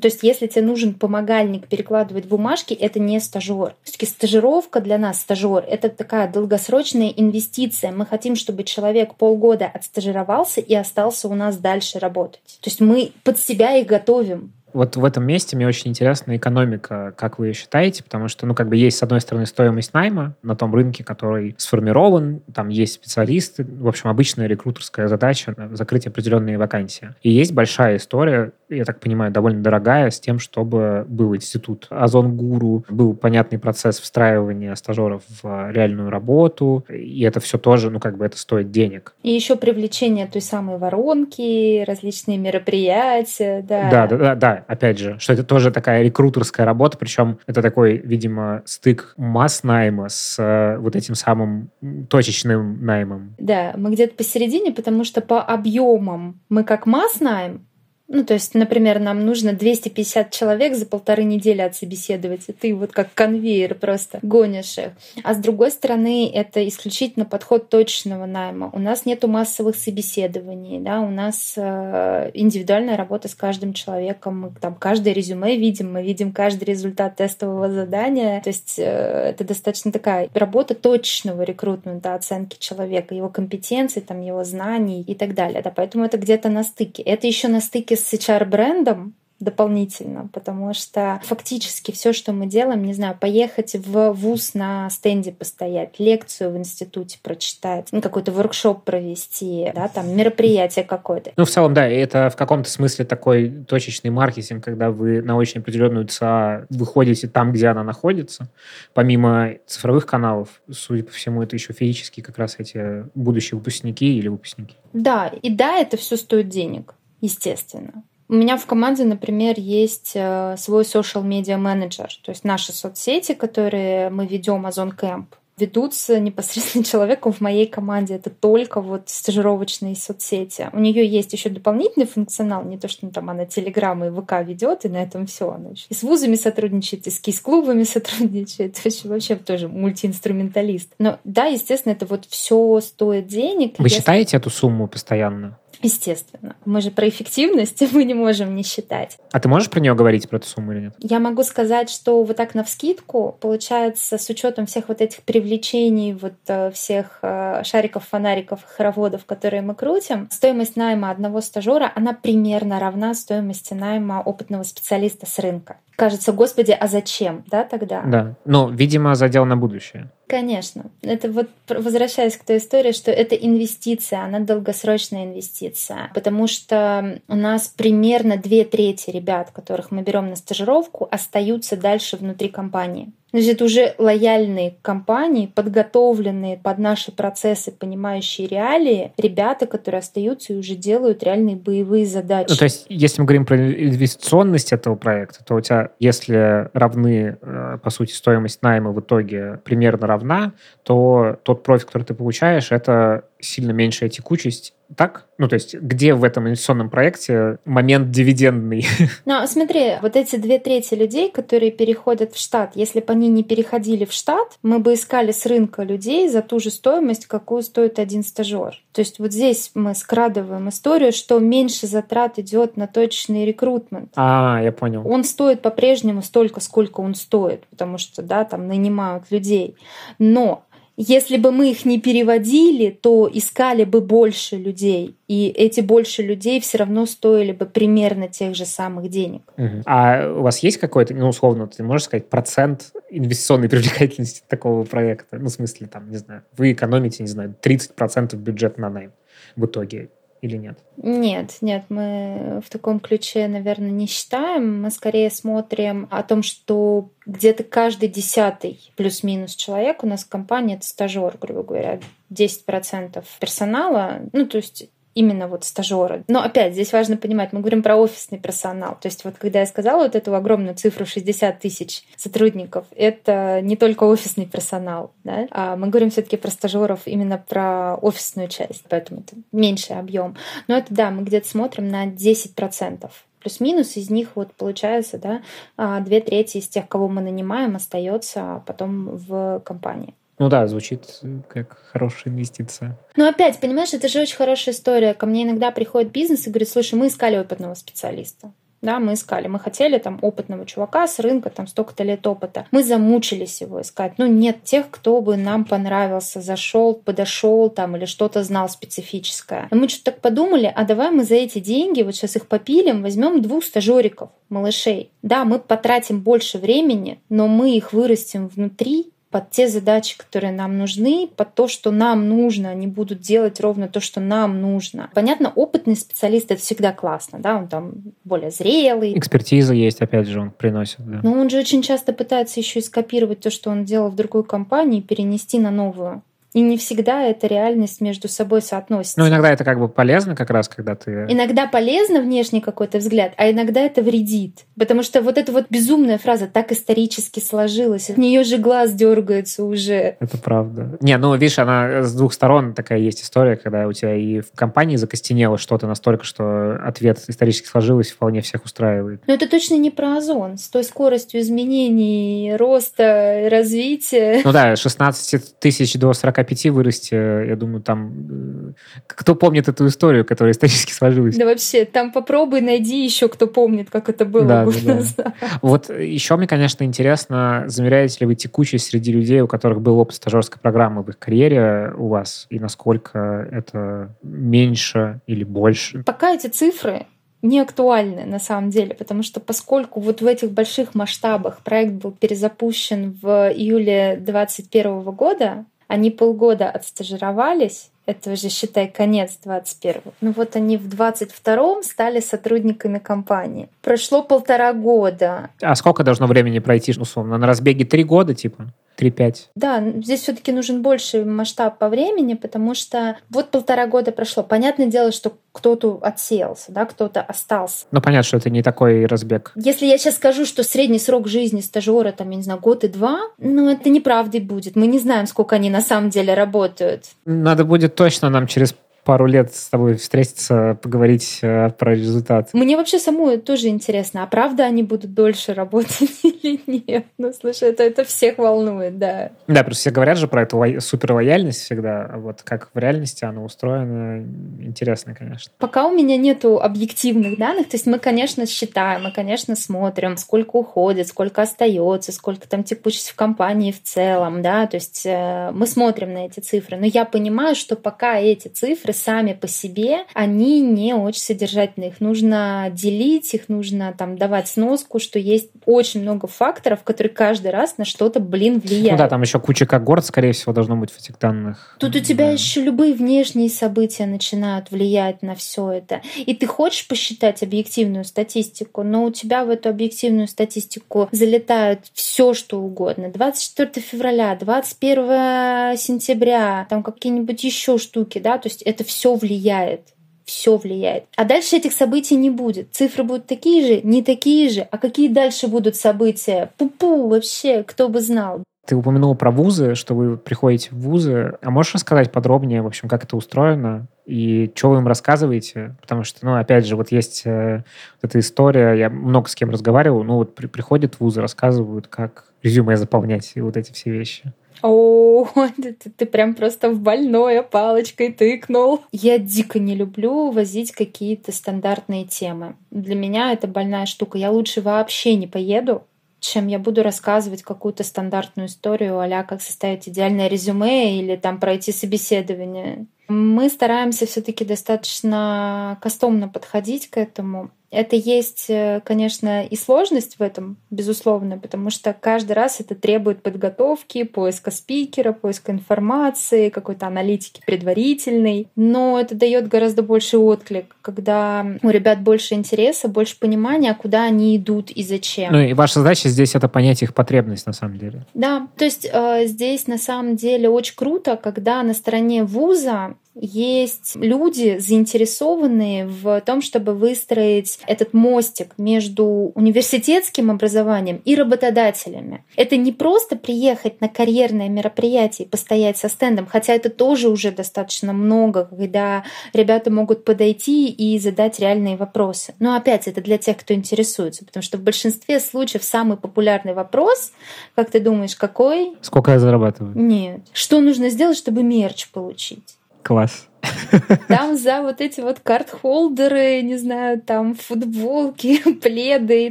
То есть, если тебе нужен помогальник перекладывать бумажки, это не стажер. Все-таки стажировка для нас, стажер, это такая долгосрочная инвестиция. Мы хотим, чтобы человек полгода отстажировался и остался у нас дальше работать. То есть мы под себя их готовим. Вот в этом месте мне очень интересна экономика, как вы ее считаете, потому что, ну, как бы есть, с одной стороны, стоимость найма на том рынке, который сформирован, там есть специалисты, в общем, обычная рекрутерская задача — закрыть определенные вакансии. И есть большая история, я так понимаю, довольно дорогая, с тем, чтобы был институт Озон Гуру, был понятный процесс встраивания стажеров в реальную работу, и это все тоже, ну, как бы это стоит денег. И еще привлечение той самой воронки, различные мероприятия, да. Да, да, да, да опять же, что это тоже такая рекрутерская работа, причем это такой, видимо, стык масс найма с э, вот этим самым точечным наймом. Да, мы где-то посередине, потому что по объемам мы как масс найм, ну, то есть, например, нам нужно 250 человек за полторы недели отсобеседовать, и ты вот как конвейер просто гонишь их. А с другой стороны, это исключительно подход точечного найма. У нас нету массовых собеседований, да, у нас э, индивидуальная работа с каждым человеком. Мы там каждое резюме видим, мы видим каждый результат тестового задания. То есть э, это достаточно такая работа точечного рекрутмента, оценки человека, его компетенций, там, его знаний и так далее. Да, поэтому это где-то на стыке. Это еще на стыке с HR-брендом дополнительно, потому что фактически все, что мы делаем, не знаю, поехать в вуз на стенде постоять, лекцию в институте прочитать, ну, какой-то воркшоп провести, да, там мероприятие какое-то. Ну, в целом, да, это в каком-то смысле такой точечный маркетинг, когда вы на очень определенную ЦА выходите там, где она находится, помимо цифровых каналов, судя по всему, это еще физически как раз эти будущие выпускники или выпускники. Да, и да, это все стоит денег естественно. У меня в команде, например, есть э, свой social media менеджер, то есть наши соцсети, которые мы ведем Озон Camp, ведутся непосредственно человеком в моей команде. Это только вот стажировочные соцсети. У нее есть еще дополнительный функционал, не то, что ну, там она телеграммы и ВК ведет, и на этом все. Она еще и с вузами сотрудничает, и с кейс-клубами сотрудничает. То есть вообще тоже мультиинструменталист. Но да, естественно, это вот все стоит денег. Вы если... считаете эту сумму постоянно? Естественно. Мы же про эффективность мы не можем не считать. А ты можешь про нее говорить, про эту сумму или нет? Я могу сказать, что вот так на вскидку получается с учетом всех вот этих привлечений, вот э, всех э, шариков, фонариков, хороводов, которые мы крутим, стоимость найма одного стажера, она примерно равна стоимости найма опытного специалиста с рынка кажется, господи, а зачем, да, тогда? Да, ну, видимо, задел на будущее. Конечно. Это вот возвращаясь к той истории, что это инвестиция, она долгосрочная инвестиция, потому что у нас примерно две трети ребят, которых мы берем на стажировку, остаются дальше внутри компании. То есть уже лояльные компании, подготовленные под наши процессы, понимающие реалии, ребята, которые остаются и уже делают реальные боевые задачи. Ну, то есть, если мы говорим про инвестиционность этого проекта, то у тебя, если равны, э, по сути, стоимость найма в итоге примерно равна, то тот профит, который ты получаешь, это сильно меньшая текучесть так? Ну, то есть, где в этом инвестиционном проекте момент дивидендный? Ну, смотри, вот эти две трети людей, которые переходят в штат, если бы они не переходили в штат, мы бы искали с рынка людей за ту же стоимость, какую стоит один стажер. То есть вот здесь мы скрадываем историю, что меньше затрат идет на точный рекрутмент. А, я понял. Он стоит по-прежнему столько, сколько он стоит, потому что, да, там нанимают людей. Но Если бы мы их не переводили, то искали бы больше людей. И эти больше людей все равно стоили бы примерно тех же самых денег. Угу. А у вас есть какой-то, ну, условно, ты можешь сказать, процент инвестиционной привлекательности такого проекта? Ну, в смысле, там, не знаю, вы экономите, не знаю, 30% бюджета на найм в итоге или нет? Нет, нет, мы в таком ключе, наверное, не считаем. Мы скорее смотрим о том, что где-то каждый десятый плюс-минус человек у нас в компании это стажер, грубо говоря, 10% персонала, ну, то есть именно вот стажеры. Но опять здесь важно понимать, мы говорим про офисный персонал. То есть вот когда я сказала вот эту огромную цифру 60 тысяч сотрудников, это не только офисный персонал, да? а мы говорим все таки про стажеров именно про офисную часть, поэтому это меньший объем. Но это да, мы где-то смотрим на 10% плюс-минус из них вот получается, да, а, две трети из тех, кого мы нанимаем, остается потом в компании. Ну да, звучит как хорошая инвестиция. Но опять, понимаешь, это же очень хорошая история. Ко мне иногда приходит бизнес и говорит, слушай, мы искали опытного специалиста. Да, мы искали. Мы хотели там опытного чувака с рынка, там столько-то лет опыта. Мы замучились его искать. Ну, нет тех, кто бы нам понравился, зашел, подошел там или что-то знал специфическое. И мы что-то так подумали, а давай мы за эти деньги, вот сейчас их попилим, возьмем двух стажериков, малышей. Да, мы потратим больше времени, но мы их вырастим внутри, под те задачи, которые нам нужны, под то, что нам нужно. Они будут делать ровно то, что нам нужно. Понятно, опытный специалист — это всегда классно, да, он там более зрелый. Экспертиза есть, опять же, он приносит, да. Но он же очень часто пытается еще и скопировать то, что он делал в другой компании, перенести на новую. И не всегда эта реальность между собой соотносится. Ну, иногда это как бы полезно как раз, когда ты... Иногда полезно внешний какой-то взгляд, а иногда это вредит. Потому что вот эта вот безумная фраза так исторически сложилась, от нее же глаз дергается уже. Это правда. Не, ну, видишь, она с двух сторон такая есть история, когда у тебя и в компании закостенело что-то настолько, что ответ исторически сложилось, вполне всех устраивает. Но это точно не про озон. С той скоростью изменений, роста, развития. Ну да, 16 тысяч до 40 45 вырасти, я думаю, там... Э, кто помнит эту историю, которая исторически сложилась? Да вообще, там попробуй найди еще, кто помнит, как это было да, год да, назад. Вот еще мне, конечно, интересно, замеряете ли вы текучесть среди людей, у которых был опыт стажерской программы в их карьере у вас, и насколько это меньше или больше? Пока эти цифры не актуальны на самом деле, потому что поскольку вот в этих больших масштабах проект был перезапущен в июле 2021 года, они полгода отстажировались, это уже, считай, конец 21-го. Ну вот они в 22-м стали сотрудниками компании. Прошло полтора года. А сколько должно времени пройти, условно? На разбеге три года, типа? 3-5. Да, здесь все-таки нужен больший масштаб по времени, потому что вот полтора года прошло. Понятное дело, что кто-то отсеялся, да, кто-то остался. Ну, понятно, что это не такой разбег. Если я сейчас скажу, что средний срок жизни стажера, там, я не знаю, год и два, ну, это неправдой будет. Мы не знаем, сколько они на самом деле работают. Надо будет точно нам через пару лет с тобой встретиться, поговорить э, про результат. Мне вообще самой тоже интересно, а правда они будут дольше работать или нет? Ну, слушай, это, это всех волнует, да. Да, просто все говорят же про эту ло- суперлояльность всегда, вот как в реальности она устроена, интересно, конечно. Пока у меня нету объективных данных, то есть мы, конечно, считаем, мы, конечно, смотрим, сколько уходит, сколько остается, сколько там текучесть в компании в целом, да, то есть э, мы смотрим на эти цифры, но я понимаю, что пока эти цифры сами по себе, они не очень содержательные. Их нужно делить, их нужно там давать сноску, что есть очень много факторов, которые каждый раз на что-то, блин, влияют. Ну да, там еще куча когорт, скорее всего, должно быть в этих данных. Тут у тебя да. еще любые внешние события начинают влиять на все это. И ты хочешь посчитать объективную статистику, но у тебя в эту объективную статистику залетают все, что угодно. 24 февраля, 21 сентября, там какие-нибудь еще штуки, да, то есть это все влияет все влияет. А дальше этих событий не будет. Цифры будут такие же, не такие же. А какие дальше будут события? Пу-пу, вообще, кто бы знал. Ты упомянул про вузы, что вы приходите в вузы. А можешь рассказать подробнее, в общем, как это устроено и что вы им рассказываете? Потому что, ну, опять же, вот есть э, вот эта история, я много с кем разговаривал, ну, вот при, приходят в вузы, рассказывают, как резюме заполнять и вот эти все вещи. О, ты, ты, прям просто в больное палочкой тыкнул. Я дико не люблю возить какие-то стандартные темы. Для меня это больная штука. Я лучше вообще не поеду чем я буду рассказывать какую-то стандартную историю, а как составить идеальное резюме или там пройти собеседование. Мы стараемся все-таки достаточно кастомно подходить к этому. Это есть, э, конечно, и сложность в этом, безусловно, потому что каждый раз это требует подготовки, поиска спикера, поиска информации, какой-то аналитики предварительной. Но это дает гораздо больше отклик, когда у ребят больше интереса, больше понимания, куда они идут и зачем. Ну и ваша задача здесь это понять их потребность на самом деле. Да, то есть э, здесь на самом деле очень круто, когда на стороне вуза есть люди, заинтересованные в том, чтобы выстроить этот мостик между университетским образованием и работодателями. Это не просто приехать на карьерное мероприятие и постоять со стендом, хотя это тоже уже достаточно много, когда ребята могут подойти и задать реальные вопросы. Но опять это для тех, кто интересуется, потому что в большинстве случаев самый популярный вопрос, как ты думаешь, какой? Сколько я зарабатываю? Нет. Что нужно сделать, чтобы мерч получить? Класс. Там за вот эти вот карт-холдеры, не знаю, там футболки, пледы,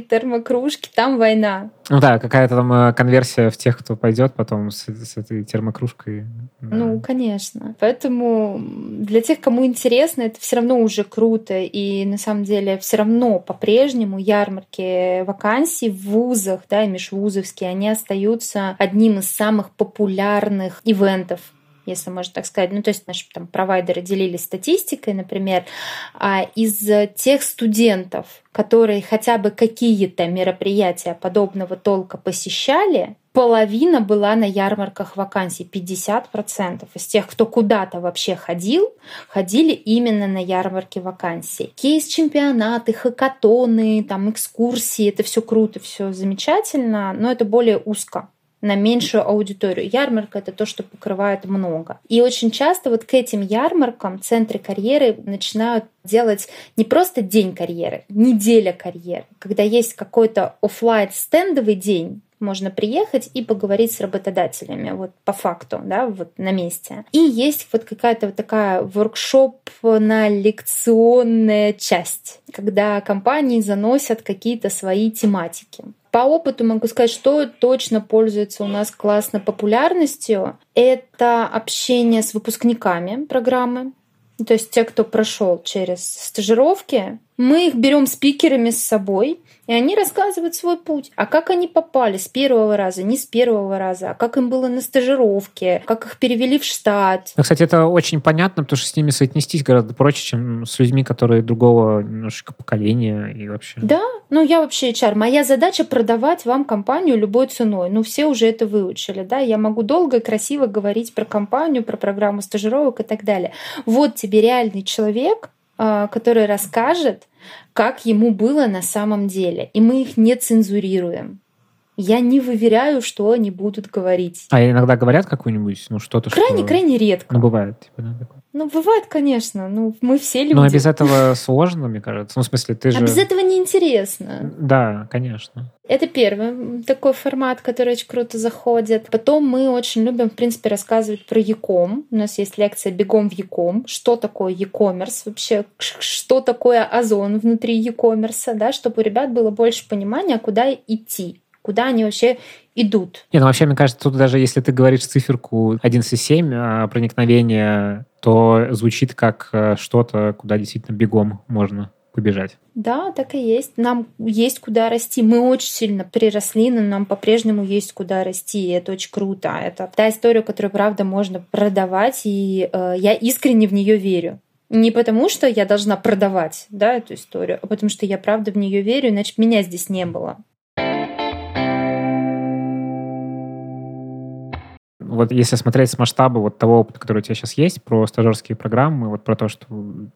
термокружки, там война. Ну да, какая-то там э, конверсия в тех, кто пойдет потом с, с этой термокружкой. Да. Ну, конечно. Поэтому для тех, кому интересно, это все равно уже круто. И на самом деле все равно по-прежнему ярмарки вакансий в вузах, да, и межвузовские, они остаются одним из самых популярных ивентов если можно так сказать. Ну, то есть наши там провайдеры делились статистикой, например, а из тех студентов, которые хотя бы какие-то мероприятия подобного толка посещали, половина была на ярмарках вакансий, 50% из тех, кто куда-то вообще ходил, ходили именно на ярмарки вакансий. Кейс-чемпионаты, хакатоны, там экскурсии, это все круто, все замечательно, но это более узко на меньшую аудиторию. Ярмарка — это то, что покрывает много. И очень часто вот к этим ярмаркам центры карьеры начинают делать не просто день карьеры, неделя карьеры. Когда есть какой-то офлайн стендовый день, можно приехать и поговорить с работодателями, вот по факту, да, вот на месте. И есть вот какая-то вот такая воркшоп на лекционная часть, когда компании заносят какие-то свои тематики. По опыту могу сказать, что точно пользуется у нас классной популярностью. Это общение с выпускниками программы, то есть те, кто прошел через стажировки, мы их берем спикерами с собой, и они рассказывают свой путь. А как они попали с первого раза, не с первого раза, а как им было на стажировке, как их перевели в штат. Ну, кстати, это очень понятно, потому что с ними соотнестись гораздо проще, чем с людьми, которые другого немножечко поколения и вообще. Да, ну я вообще HR. Моя задача продавать вам компанию любой ценой. Ну все уже это выучили, да. Я могу долго и красиво говорить про компанию, про программу стажировок и так далее. Вот тебе реальный человек, а, который расскажет, как ему было на самом деле. И мы их не цензурируем. Я не выверяю, что они будут говорить. А иногда говорят какую-нибудь, ну что-то, Крайне, что... крайне редко. Ну, бывает. Типа, да, такое. Ну, бывает, конечно. Ну, мы все люди. Но без этого сложно, мне кажется. Ну, в смысле, ты же... А без этого неинтересно. Да, конечно. Это первый такой формат, который очень круто заходит. Потом мы очень любим, в принципе, рассказывать про Яком. У нас есть лекция «Бегом в Яком». Что такое e-commerce вообще? Что такое Озон внутри e-commerce, да? Чтобы у ребят было больше понимания, куда идти куда они вообще идут. Не, ну вообще, мне кажется, тут даже если ты говоришь циферку 11,7 а, проникновение, то звучит как э, что-то, куда действительно бегом можно побежать. Да, так и есть. Нам есть куда расти. Мы очень сильно приросли, но нам по-прежнему есть куда расти. И это очень круто. Это та история, которую, правда, можно продавать, и э, я искренне в нее верю. Не потому, что я должна продавать да, эту историю, а потому что я правда в нее верю, иначе меня здесь не было. Вот если смотреть с масштаба вот того опыта, который у тебя сейчас есть, про стажерские программы, вот про то, что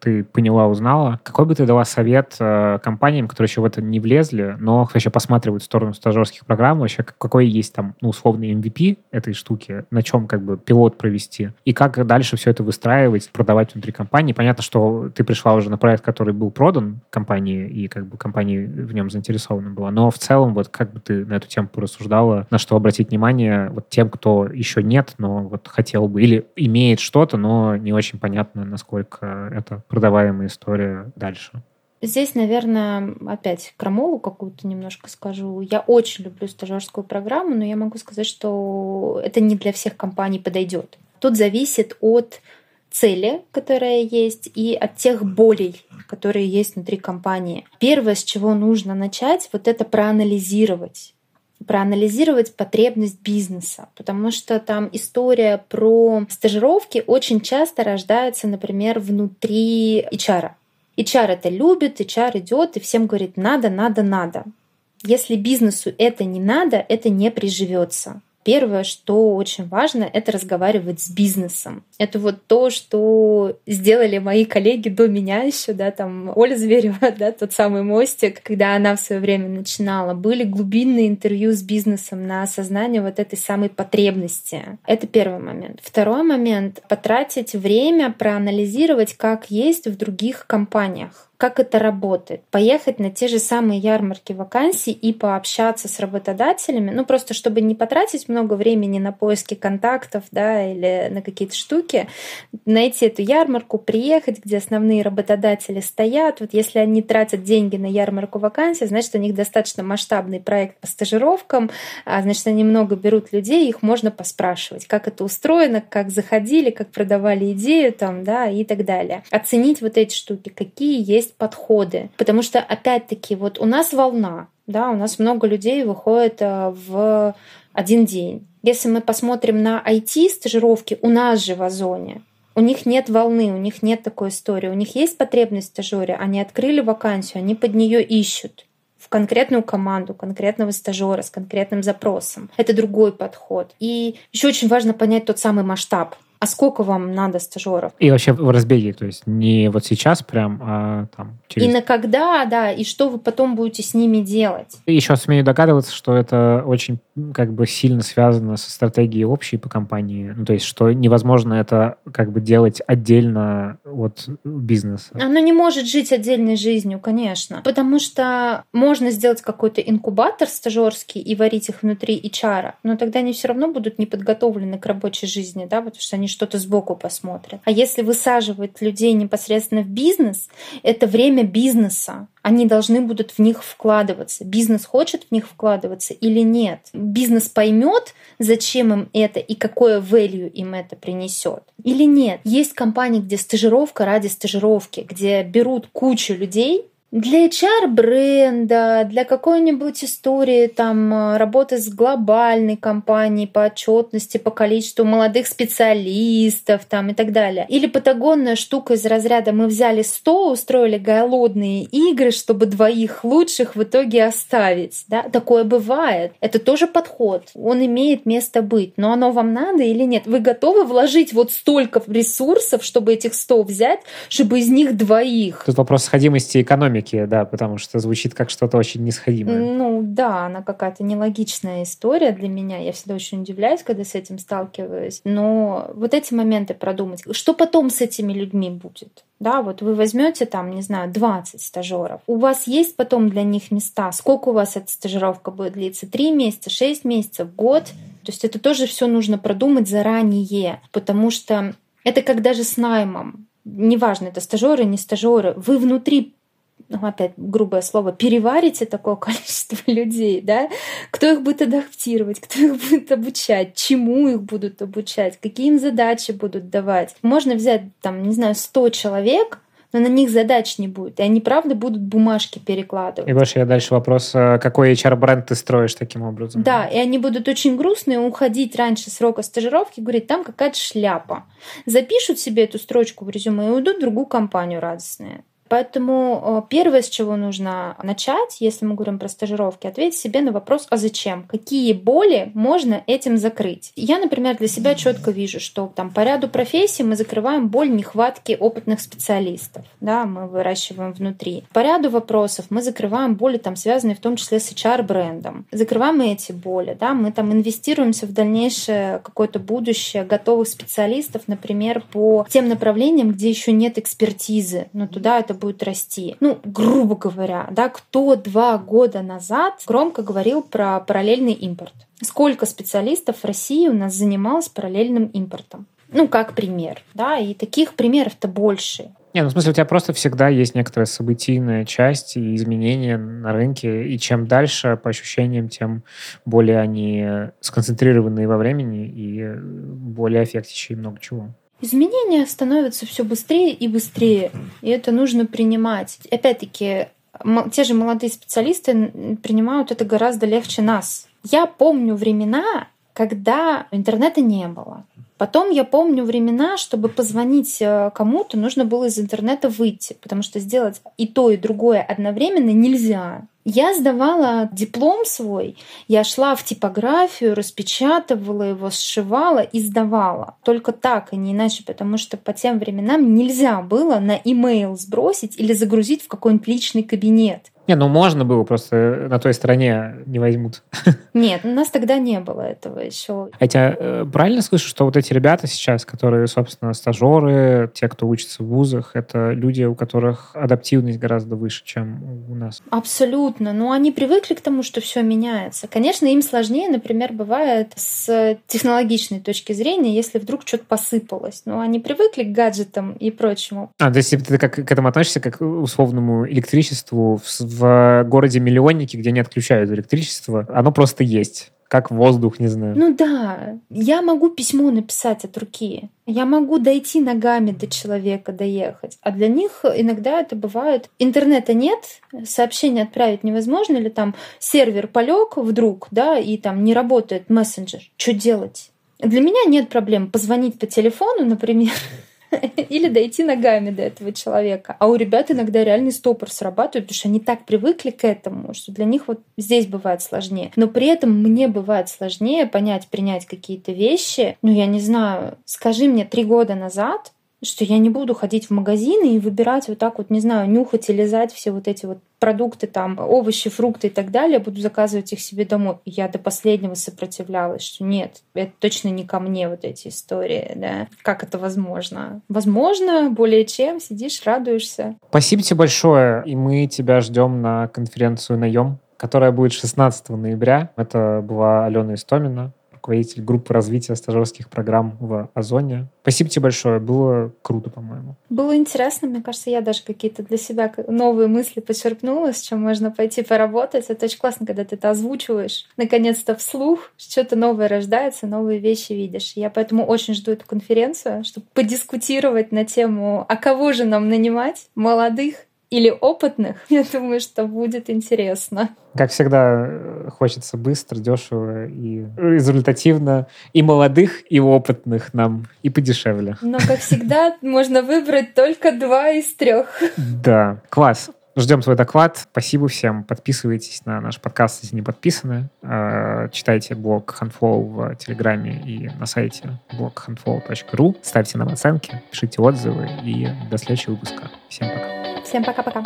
ты поняла, узнала, какой бы ты дала совет э, компаниям, которые еще в это не влезли, но вообще посматривают в сторону стажерских программ, вообще какой есть там, ну, условный MVP этой штуки, на чем как бы пилот провести, и как дальше все это выстраивать, продавать внутри компании. Понятно, что ты пришла уже на проект, который был продан компании, и как бы компания в нем заинтересована была, но в целом вот как бы ты на эту тему порассуждала, на что обратить внимание вот тем, кто еще нет, но вот хотел бы, или имеет что-то, но не очень понятно, насколько это продаваемая история дальше. Здесь, наверное, опять крамолу какую-то немножко скажу. Я очень люблю стажерскую программу, но я могу сказать, что это не для всех компаний подойдет. Тут зависит от цели, которая есть, и от тех болей, которые есть внутри компании. Первое, с чего нужно начать, вот это проанализировать проанализировать потребность бизнеса, потому что там история про стажировки очень часто рождается, например, внутри HR. HR это любит, HR идет и всем говорит надо, надо, надо. Если бизнесу это не надо, это не приживется. Первое, что очень важно, это разговаривать с бизнесом. Это вот то, что сделали мои коллеги до меня еще, да, там Оля Зверева, да, тот самый мостик, когда она в свое время начинала. Были глубинные интервью с бизнесом на осознание вот этой самой потребности. Это первый момент. Второй момент — потратить время, проанализировать, как есть в других компаниях как это работает. Поехать на те же самые ярмарки вакансий и пообщаться с работодателями, ну просто чтобы не потратить много времени на поиски контактов, да, или на какие-то штуки, найти эту ярмарку, приехать, где основные работодатели стоят. Вот если они тратят деньги на ярмарку вакансий, значит, у них достаточно масштабный проект по стажировкам, а значит, они много берут людей, их можно поспрашивать, как это устроено, как заходили, как продавали идею там, да, и так далее. Оценить вот эти штуки, какие есть есть подходы. Потому что, опять-таки, вот у нас волна, да, у нас много людей выходит э, в один день. Если мы посмотрим на IT-стажировки у нас же в Озоне, у них нет волны, у них нет такой истории. У них есть потребность в стажере, они открыли вакансию, они под нее ищут в конкретную команду, конкретного стажера с конкретным запросом. Это другой подход. И еще очень важно понять тот самый масштаб а сколько вам надо стажеров? И вообще в разбеге, то есть не вот сейчас прям, а там через... И на когда, да, и что вы потом будете с ними делать? И еще смею догадываться, что это очень как бы сильно связано со стратегией общей по компании. Ну, то есть, что невозможно это как бы делать отдельно от бизнеса. Оно не может жить отдельной жизнью, конечно. Потому что можно сделать какой-то инкубатор стажерский и варить их внутри HR, но тогда они все равно будут не подготовлены к рабочей жизни, да, потому что они что-то сбоку посмотрят. А если высаживать людей непосредственно в бизнес, это время бизнеса. Они должны будут в них вкладываться. Бизнес хочет в них вкладываться или нет? Бизнес поймет, зачем им это и какое value им это принесет. Или нет? Есть компании, где стажировка ради стажировки, где берут кучу людей, для HR-бренда, для какой-нибудь истории там э, работы с глобальной компанией по отчетности, по количеству молодых специалистов там и так далее. Или патагонная штука из разряда мы взяли 100, устроили голодные игры, чтобы двоих лучших в итоге оставить. Да? Такое бывает. Это тоже подход. Он имеет место быть. Но оно вам надо или нет? Вы готовы вложить вот столько ресурсов, чтобы этих 100 взять, чтобы из них двоих? Тут вопрос сходимости экономики экономики, да, потому что звучит как что-то очень несходимое. Ну да, она какая-то нелогичная история для меня. Я всегда очень удивляюсь, когда с этим сталкиваюсь. Но вот эти моменты продумать. Что потом с этими людьми будет? Да, вот вы возьмете там, не знаю, 20 стажеров. У вас есть потом для них места? Сколько у вас эта стажировка будет длиться? Три месяца, шесть месяцев, год? То есть это тоже все нужно продумать заранее, потому что это как даже с наймом. Неважно, это стажеры, не стажеры. Вы внутри ну, опять грубое слово, переварите такое количество людей, да, кто их будет адаптировать, кто их будет обучать, чему их будут обучать, какие им задачи будут давать. Можно взять, там, не знаю, 100 человек, но на них задач не будет. И они, правда, будут бумажки перекладывать. И больше я дальше вопрос, э, какой HR-бренд ты строишь таким образом? Да, и они будут очень грустные, уходить раньше срока стажировки, говорить, там какая-то шляпа. Запишут себе эту строчку в резюме и уйдут в другую компанию радостные. Поэтому э, первое, с чего нужно начать, если мы говорим про стажировки, ответить себе на вопрос, а зачем? Какие боли можно этим закрыть? Я, например, для себя четко вижу, что там по ряду профессий мы закрываем боль нехватки опытных специалистов, да, мы выращиваем внутри. По ряду вопросов мы закрываем боли, там, связанные в том числе с HR-брендом. Закрываем эти боли, да, мы там инвестируемся в дальнейшее какое-то будущее готовых специалистов, например, по тем направлениям, где еще нет экспертизы, но туда это будет расти. Ну, грубо говоря, да, кто два года назад громко говорил про параллельный импорт? Сколько специалистов в России у нас занималось параллельным импортом? Ну, как пример, да, и таких примеров-то больше. Не, ну в смысле, у тебя просто всегда есть некоторая событийная часть и изменения на рынке, и чем дальше, по ощущениям, тем более они сконцентрированные во времени и более аффектящие много чего. Изменения становятся все быстрее и быстрее, и это нужно принимать. Опять-таки, те же молодые специалисты принимают это гораздо легче нас. Я помню времена, когда интернета не было. Потом я помню времена, чтобы позвонить э, кому-то, нужно было из интернета выйти, потому что сделать и то, и другое одновременно нельзя. Я сдавала диплом свой, я шла в типографию, распечатывала его, сшивала и сдавала. Только так, и не иначе, потому что по тем временам нельзя было на имейл сбросить или загрузить в какой-нибудь личный кабинет. Не, ну можно было, просто на той стороне не возьмут. Нет, у нас тогда не было этого еще. А я э, правильно слышу, что вот эти ребята сейчас, которые, собственно, стажеры, те, кто учится в вузах, это люди, у которых адаптивность гораздо выше, чем у нас? Абсолютно. Но они привыкли к тому, что все меняется. Конечно, им сложнее, например, бывает с технологичной точки зрения, если вдруг что-то посыпалось. Но они привыкли к гаджетам и прочему. А, то есть ты как к этому относишься как к условному электричеству в в городе-миллионнике, где не отключают электричество, оно просто есть как воздух, не знаю. Ну да, я могу письмо написать от руки. Я могу дойти ногами до человека, доехать. А для них иногда это бывает. Интернета нет, сообщение отправить невозможно, или там сервер полег вдруг, да, и там не работает мессенджер. Что делать? Для меня нет проблем позвонить по телефону, например, или дойти ногами до этого человека. А у ребят иногда реальный стопор срабатывает, потому что они так привыкли к этому, что для них вот здесь бывает сложнее. Но при этом мне бывает сложнее понять, принять какие-то вещи. Ну, я не знаю, скажи мне три года назад, что я не буду ходить в магазины и выбирать вот так вот, не знаю, нюхать и лизать все вот эти вот продукты, там, овощи, фрукты и так далее, буду заказывать их себе домой. Я до последнего сопротивлялась, что нет, это точно не ко мне вот эти истории, да. Как это возможно? Возможно, более чем, сидишь, радуешься. Спасибо тебе большое, и мы тебя ждем на конференцию «Наем», которая будет 16 ноября. Это была Алена Истомина, руководитель группы развития стажерских программ в Озоне. Спасибо тебе большое, было круто, по-моему. Было интересно, мне кажется, я даже какие-то для себя новые мысли почерпнула, с чем можно пойти поработать. Это очень классно, когда ты это озвучиваешь, наконец-то вслух, что-то новое рождается, новые вещи видишь. Я поэтому очень жду эту конференцию, чтобы подискутировать на тему, а кого же нам нанимать, молодых или опытных, я думаю, что будет интересно. Как всегда, хочется быстро, дешево и результативно. И молодых, и опытных нам, и подешевле. Но, как всегда, можно выбрать только два из трех. Да, класс. Ждем твой доклад. Спасибо всем. Подписывайтесь на наш подкаст, если не подписаны. А, читайте блог Handflow в Телеграме и на сайте bloghandflow.ru. Ставьте нам оценки, пишите отзывы и до следующего выпуска. Всем пока. Всем пока-пока.